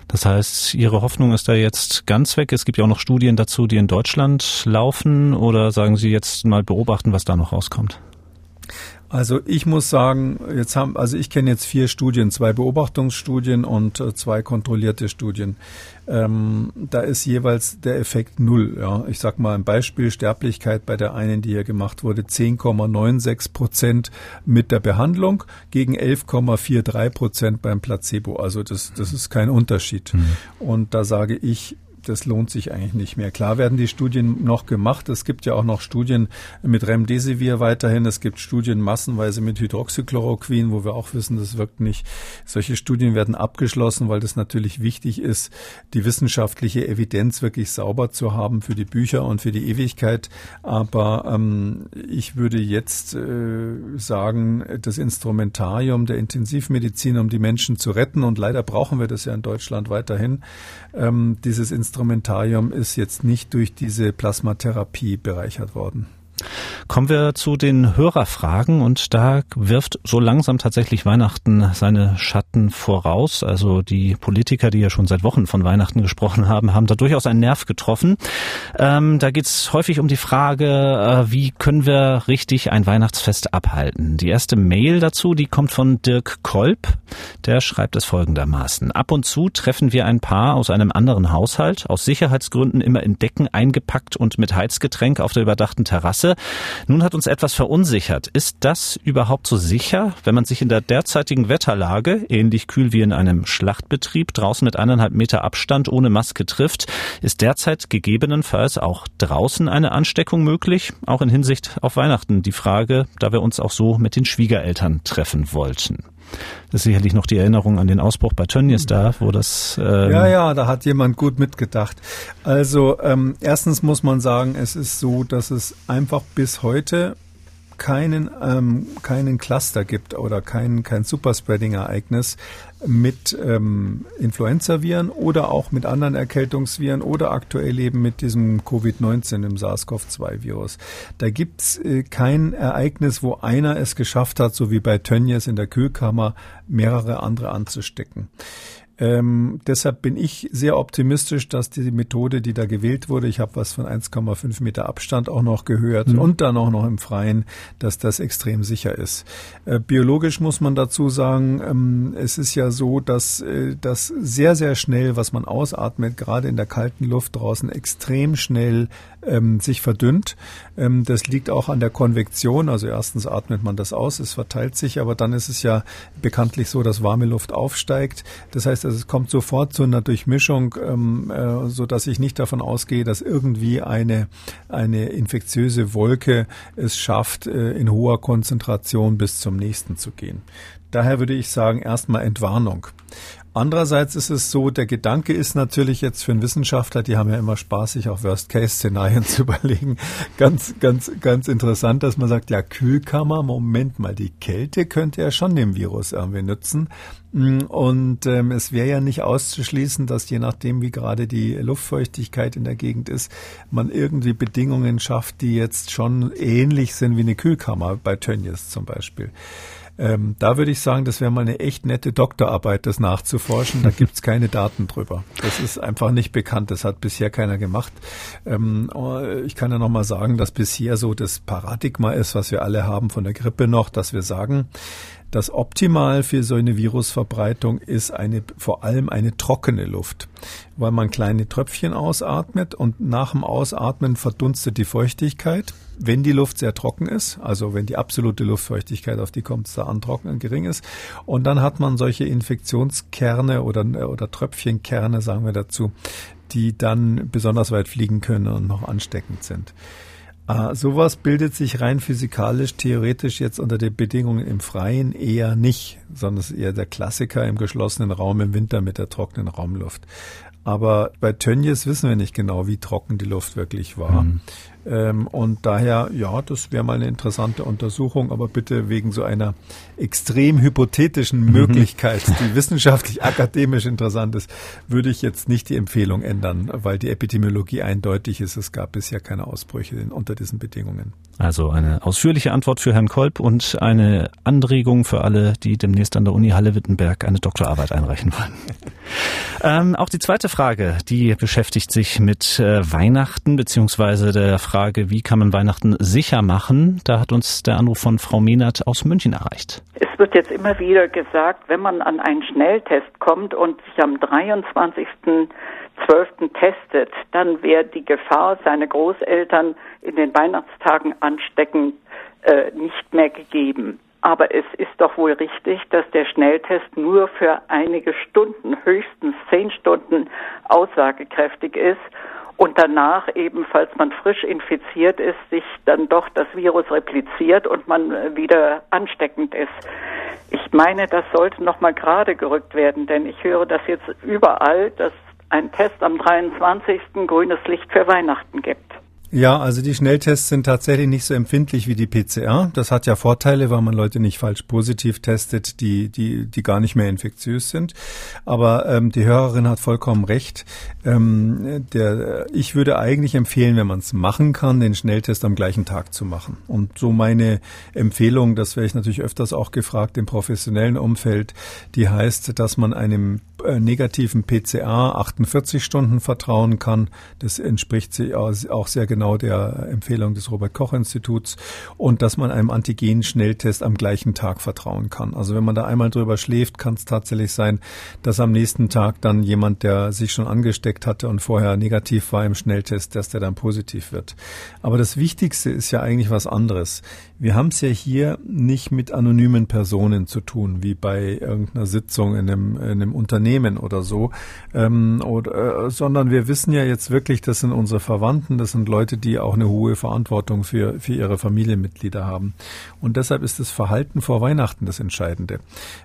Das heißt, Ihre Hoffnung ist da jetzt ganz weg. Es gibt ja auch noch Studien dazu, die in Deutschland laufen. Oder sagen Sie jetzt mal beobachten, was da noch rauskommt? Also ich muss sagen, jetzt haben, also ich kenne jetzt vier Studien, zwei Beobachtungsstudien und äh, zwei kontrollierte Studien. Ähm, da ist jeweils der Effekt null. Ja. Ich sag mal ein Beispiel, Sterblichkeit bei der einen, die hier gemacht wurde, 10,96 Prozent mit der Behandlung gegen 11,43 Prozent beim Placebo. Also das, das ist kein Unterschied. Mhm. Und da sage ich, das lohnt sich eigentlich nicht mehr. Klar werden die Studien noch gemacht. Es gibt ja auch noch Studien mit Remdesivir weiterhin. Es gibt Studien massenweise mit Hydroxychloroquin, wo wir auch wissen, das wirkt nicht. Solche Studien werden abgeschlossen, weil das natürlich wichtig ist, die wissenschaftliche Evidenz wirklich sauber zu haben für die Bücher und für die Ewigkeit. Aber ähm, ich würde jetzt äh, sagen, das Instrumentarium der Intensivmedizin, um die Menschen zu retten, und leider brauchen wir das ja in Deutschland weiterhin, ähm, dieses Instrumentarium ist jetzt nicht durch diese Plasmatherapie bereichert worden. Kommen wir zu den Hörerfragen und da wirft so langsam tatsächlich Weihnachten seine Schatten voraus. Also die Politiker, die ja schon seit Wochen von Weihnachten gesprochen haben, haben da durchaus einen Nerv getroffen. Ähm, da geht es häufig um die Frage, äh, wie können wir richtig ein Weihnachtsfest abhalten. Die erste Mail dazu, die kommt von Dirk Kolb. Der schreibt es folgendermaßen. Ab und zu treffen wir ein Paar aus einem anderen Haushalt, aus Sicherheitsgründen immer in Decken eingepackt und mit Heizgetränk auf der überdachten Terrasse. Nun hat uns etwas verunsichert. Ist das überhaupt so sicher, wenn man sich in der derzeitigen Wetterlage, ähnlich kühl wie in einem Schlachtbetrieb, draußen mit eineinhalb Meter Abstand ohne Maske trifft? Ist derzeit gegebenenfalls auch draußen eine Ansteckung möglich? Auch in Hinsicht auf Weihnachten die Frage, da wir uns auch so mit den Schwiegereltern treffen wollten. Das ist sicherlich noch die Erinnerung an den Ausbruch bei Tönnies da, wo das. Ähm ja, ja, da hat jemand gut mitgedacht. Also ähm, erstens muss man sagen, es ist so, dass es einfach bis heute keinen, ähm, keinen Cluster gibt oder kein, kein Superspreading-Ereignis mit ähm, Influenza-Viren oder auch mit anderen Erkältungsviren oder aktuell eben mit diesem Covid-19, dem SARS-CoV-2-Virus. Da gibt's äh, kein Ereignis, wo einer es geschafft hat, so wie bei Tönnies in der Kühlkammer, mehrere andere anzustecken. Ähm, deshalb bin ich sehr optimistisch, dass die Methode, die da gewählt wurde, ich habe was von 1,5 Meter Abstand auch noch gehört mhm. und dann auch noch im Freien, dass das extrem sicher ist. Äh, biologisch muss man dazu sagen, ähm, es ist ja so, dass äh, das sehr, sehr schnell, was man ausatmet, gerade in der kalten Luft draußen, extrem schnell ähm, sich verdünnt. Ähm, das liegt auch an der Konvektion. Also erstens atmet man das aus, es verteilt sich, aber dann ist es ja bekanntlich so, dass warme Luft aufsteigt. Das heißt, also es kommt sofort zu einer Durchmischung, ähm, äh, so dass ich nicht davon ausgehe, dass irgendwie eine, eine infektiöse Wolke es schafft, äh, in hoher Konzentration bis zum nächsten zu gehen. Daher würde ich sagen, erstmal Entwarnung. Andererseits ist es so, der Gedanke ist natürlich jetzt für einen Wissenschaftler, die haben ja immer Spaß, sich auch Worst-Case-Szenarien zu überlegen, ganz, ganz, ganz interessant, dass man sagt, ja, Kühlkammer, Moment mal, die Kälte könnte ja schon dem Virus irgendwie nützen. Mm, und ähm, es wäre ja nicht auszuschließen, dass je nachdem, wie gerade die Luftfeuchtigkeit in der Gegend ist, man irgendwie Bedingungen schafft, die jetzt schon ähnlich sind wie eine Kühlkammer bei Tönnies zum Beispiel. Ähm, da würde ich sagen, das wäre mal eine echt nette Doktorarbeit, das nachzuforschen. Da gibt's keine Daten drüber. Das ist einfach nicht bekannt. Das hat bisher keiner gemacht. Ähm, ich kann ja noch mal sagen, dass bisher so das Paradigma ist, was wir alle haben von der Grippe noch, dass wir sagen, das Optimal für so eine Virusverbreitung ist eine, vor allem eine trockene Luft, weil man kleine Tröpfchen ausatmet und nach dem Ausatmen verdunstet die Feuchtigkeit. Wenn die Luft sehr trocken ist, also wenn die absolute Luftfeuchtigkeit, auf die kommt es da an, trocken gering ist, und dann hat man solche Infektionskerne oder, oder Tröpfchenkerne, sagen wir dazu, die dann besonders weit fliegen können und noch ansteckend sind. Ah, sowas bildet sich rein physikalisch, theoretisch jetzt unter den Bedingungen im Freien eher nicht, sondern es ist eher der Klassiker im geschlossenen Raum im Winter mit der trockenen Raumluft. Aber bei Tönnies wissen wir nicht genau, wie trocken die Luft wirklich war. Mhm. Ähm, und daher, ja, das wäre mal eine interessante Untersuchung, aber bitte wegen so einer extrem hypothetischen mhm. Möglichkeit, die wissenschaftlich akademisch interessant ist, würde ich jetzt nicht die Empfehlung ändern, weil die Epidemiologie eindeutig ist. Es gab bisher keine Ausbrüche unter diesen Bedingungen. Also eine ausführliche Antwort für Herrn Kolb und eine Anregung für alle, die demnächst an der Uni Halle-Wittenberg eine Doktorarbeit einreichen wollen. ähm, auch die zweite Frage, die beschäftigt sich mit äh, Weihnachten beziehungsweise der Frage, wie kann man Weihnachten sicher machen? Da hat uns der Anruf von Frau Mehnert aus München erreicht. Es wird jetzt immer wieder gesagt, wenn man an einen Schnelltest kommt und sich am 23.12. testet, dann wäre die Gefahr, seine Großeltern in den Weihnachtstagen anstecken, äh, nicht mehr gegeben. Aber es ist doch wohl richtig, dass der Schnelltest nur für einige Stunden, höchstens zehn Stunden aussagekräftig ist und danach eben, falls man frisch infiziert ist, sich dann doch das Virus repliziert und man wieder ansteckend ist. Ich meine, das sollte nochmal gerade gerückt werden, denn ich höre das jetzt überall, dass ein Test am 23. grünes Licht für Weihnachten gibt. Ja, also die Schnelltests sind tatsächlich nicht so empfindlich wie die PCR. Das hat ja Vorteile, weil man Leute nicht falsch positiv testet, die, die, die gar nicht mehr infektiös sind. Aber ähm, die Hörerin hat vollkommen recht. Ähm, der, ich würde eigentlich empfehlen, wenn man es machen kann, den Schnelltest am gleichen Tag zu machen. Und so meine Empfehlung, das werde ich natürlich öfters auch gefragt im professionellen Umfeld, die heißt, dass man einem äh, negativen PCA 48 Stunden vertrauen kann. Das entspricht auch sehr genau der Empfehlung des Robert Koch Instituts und dass man einem Antigen-Schnelltest am gleichen Tag vertrauen kann. Also wenn man da einmal drüber schläft, kann es tatsächlich sein, dass am nächsten Tag dann jemand, der sich schon angesteckt hatte und vorher negativ war im Schnelltest, dass der dann positiv wird. Aber das Wichtigste ist ja eigentlich was anderes. Wir haben es ja hier nicht mit anonymen Personen zu tun, wie bei irgendeiner Sitzung in einem, in einem Unternehmen oder so, ähm, oder, äh, sondern wir wissen ja jetzt wirklich, das sind unsere Verwandten, das sind Leute, die auch eine hohe Verantwortung für, für ihre Familienmitglieder haben. Und deshalb ist das Verhalten vor Weihnachten das Entscheidende.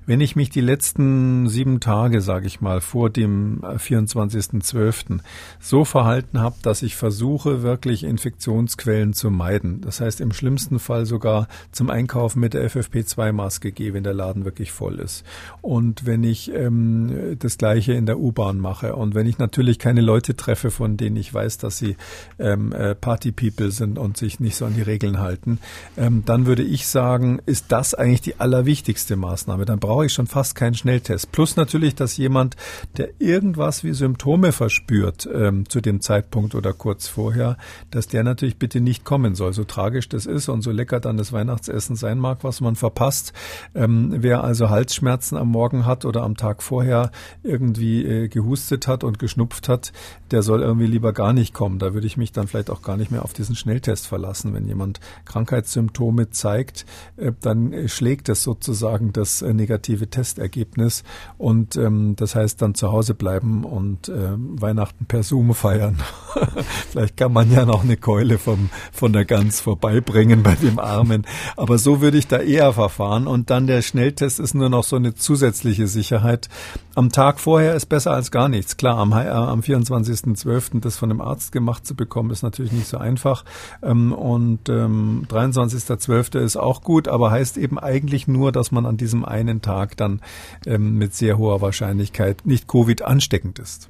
Wenn ich mich die letzten sieben Tage, sage ich mal, vor dem 24.12. Äh, so verhalten habe, dass ich versuche, wirklich Infektionsquellen zu meiden, das heißt im schlimmsten Fall so sogar zum Einkaufen mit der FFP2-Maske gehe, wenn der Laden wirklich voll ist. Und wenn ich ähm, das Gleiche in der U-Bahn mache und wenn ich natürlich keine Leute treffe, von denen ich weiß, dass sie ähm, äh, Party-People sind und sich nicht so an die Regeln halten, ähm, dann würde ich sagen, ist das eigentlich die allerwichtigste Maßnahme. Dann brauche ich schon fast keinen Schnelltest. Plus natürlich, dass jemand, der irgendwas wie Symptome verspürt ähm, zu dem Zeitpunkt oder kurz vorher, dass der natürlich bitte nicht kommen soll. So tragisch das ist und so lecker dann das Weihnachtsessen sein mag, was man verpasst. Ähm, wer also Halsschmerzen am Morgen hat oder am Tag vorher irgendwie äh, gehustet hat und geschnupft hat, der soll irgendwie lieber gar nicht kommen. Da würde ich mich dann vielleicht auch gar nicht mehr auf diesen Schnelltest verlassen. Wenn jemand Krankheitssymptome zeigt, äh, dann äh, schlägt es sozusagen das äh, negative Testergebnis und ähm, das heißt dann zu Hause bleiben und äh, Weihnachten per Zoom feiern. vielleicht kann man ja noch eine Keule vom, von der Gans vorbeibringen bei dem Armen. Aber so würde ich da eher verfahren. Und dann der Schnelltest ist nur noch so eine zusätzliche Sicherheit. Am Tag vorher ist besser als gar nichts. Klar, am, am 24.12. das von einem Arzt gemacht zu bekommen, ist natürlich nicht so einfach. Ähm, und ähm, 23.12. ist auch gut, aber heißt eben eigentlich nur, dass man an diesem einen Tag dann ähm, mit sehr hoher Wahrscheinlichkeit nicht Covid ansteckend ist.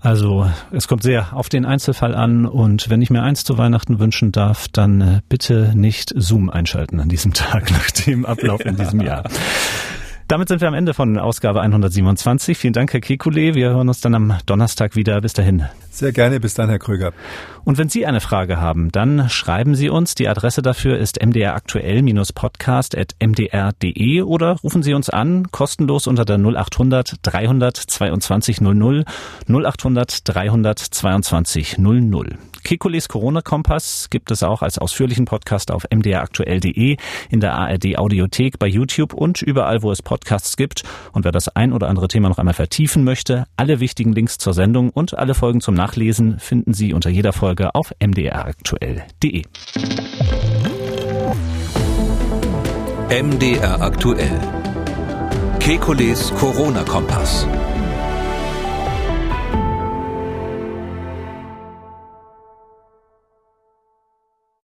Also es kommt sehr auf den Einzelfall an und wenn ich mir eins zu Weihnachten wünschen darf, dann äh, bitte nicht Zoom einschalten an diesem Tag nach dem Ablauf in diesem Jahr. Damit sind wir am Ende von Ausgabe 127. Vielen Dank, Herr Kekulé. Wir hören uns dann am Donnerstag wieder. Bis dahin. Sehr gerne. Bis dann, Herr Krüger. Und wenn Sie eine Frage haben, dann schreiben Sie uns. Die Adresse dafür ist mdraktuell-podcast.mdr.de oder rufen Sie uns an, kostenlos unter der 0800 300 22 00 0800 300 22 00. Kekules Corona-Kompass gibt es auch als ausführlichen Podcast auf mdraktuell.de, in der ARD Audiothek, bei YouTube und überall, wo es Podcasts gibt. Und wer das ein oder andere Thema noch einmal vertiefen möchte, alle wichtigen Links zur Sendung und alle Folgen zum Nachlesen finden Sie unter jeder Folge auf mdraktuell.de. MDR aktuell. Kekules Corona-Kompass.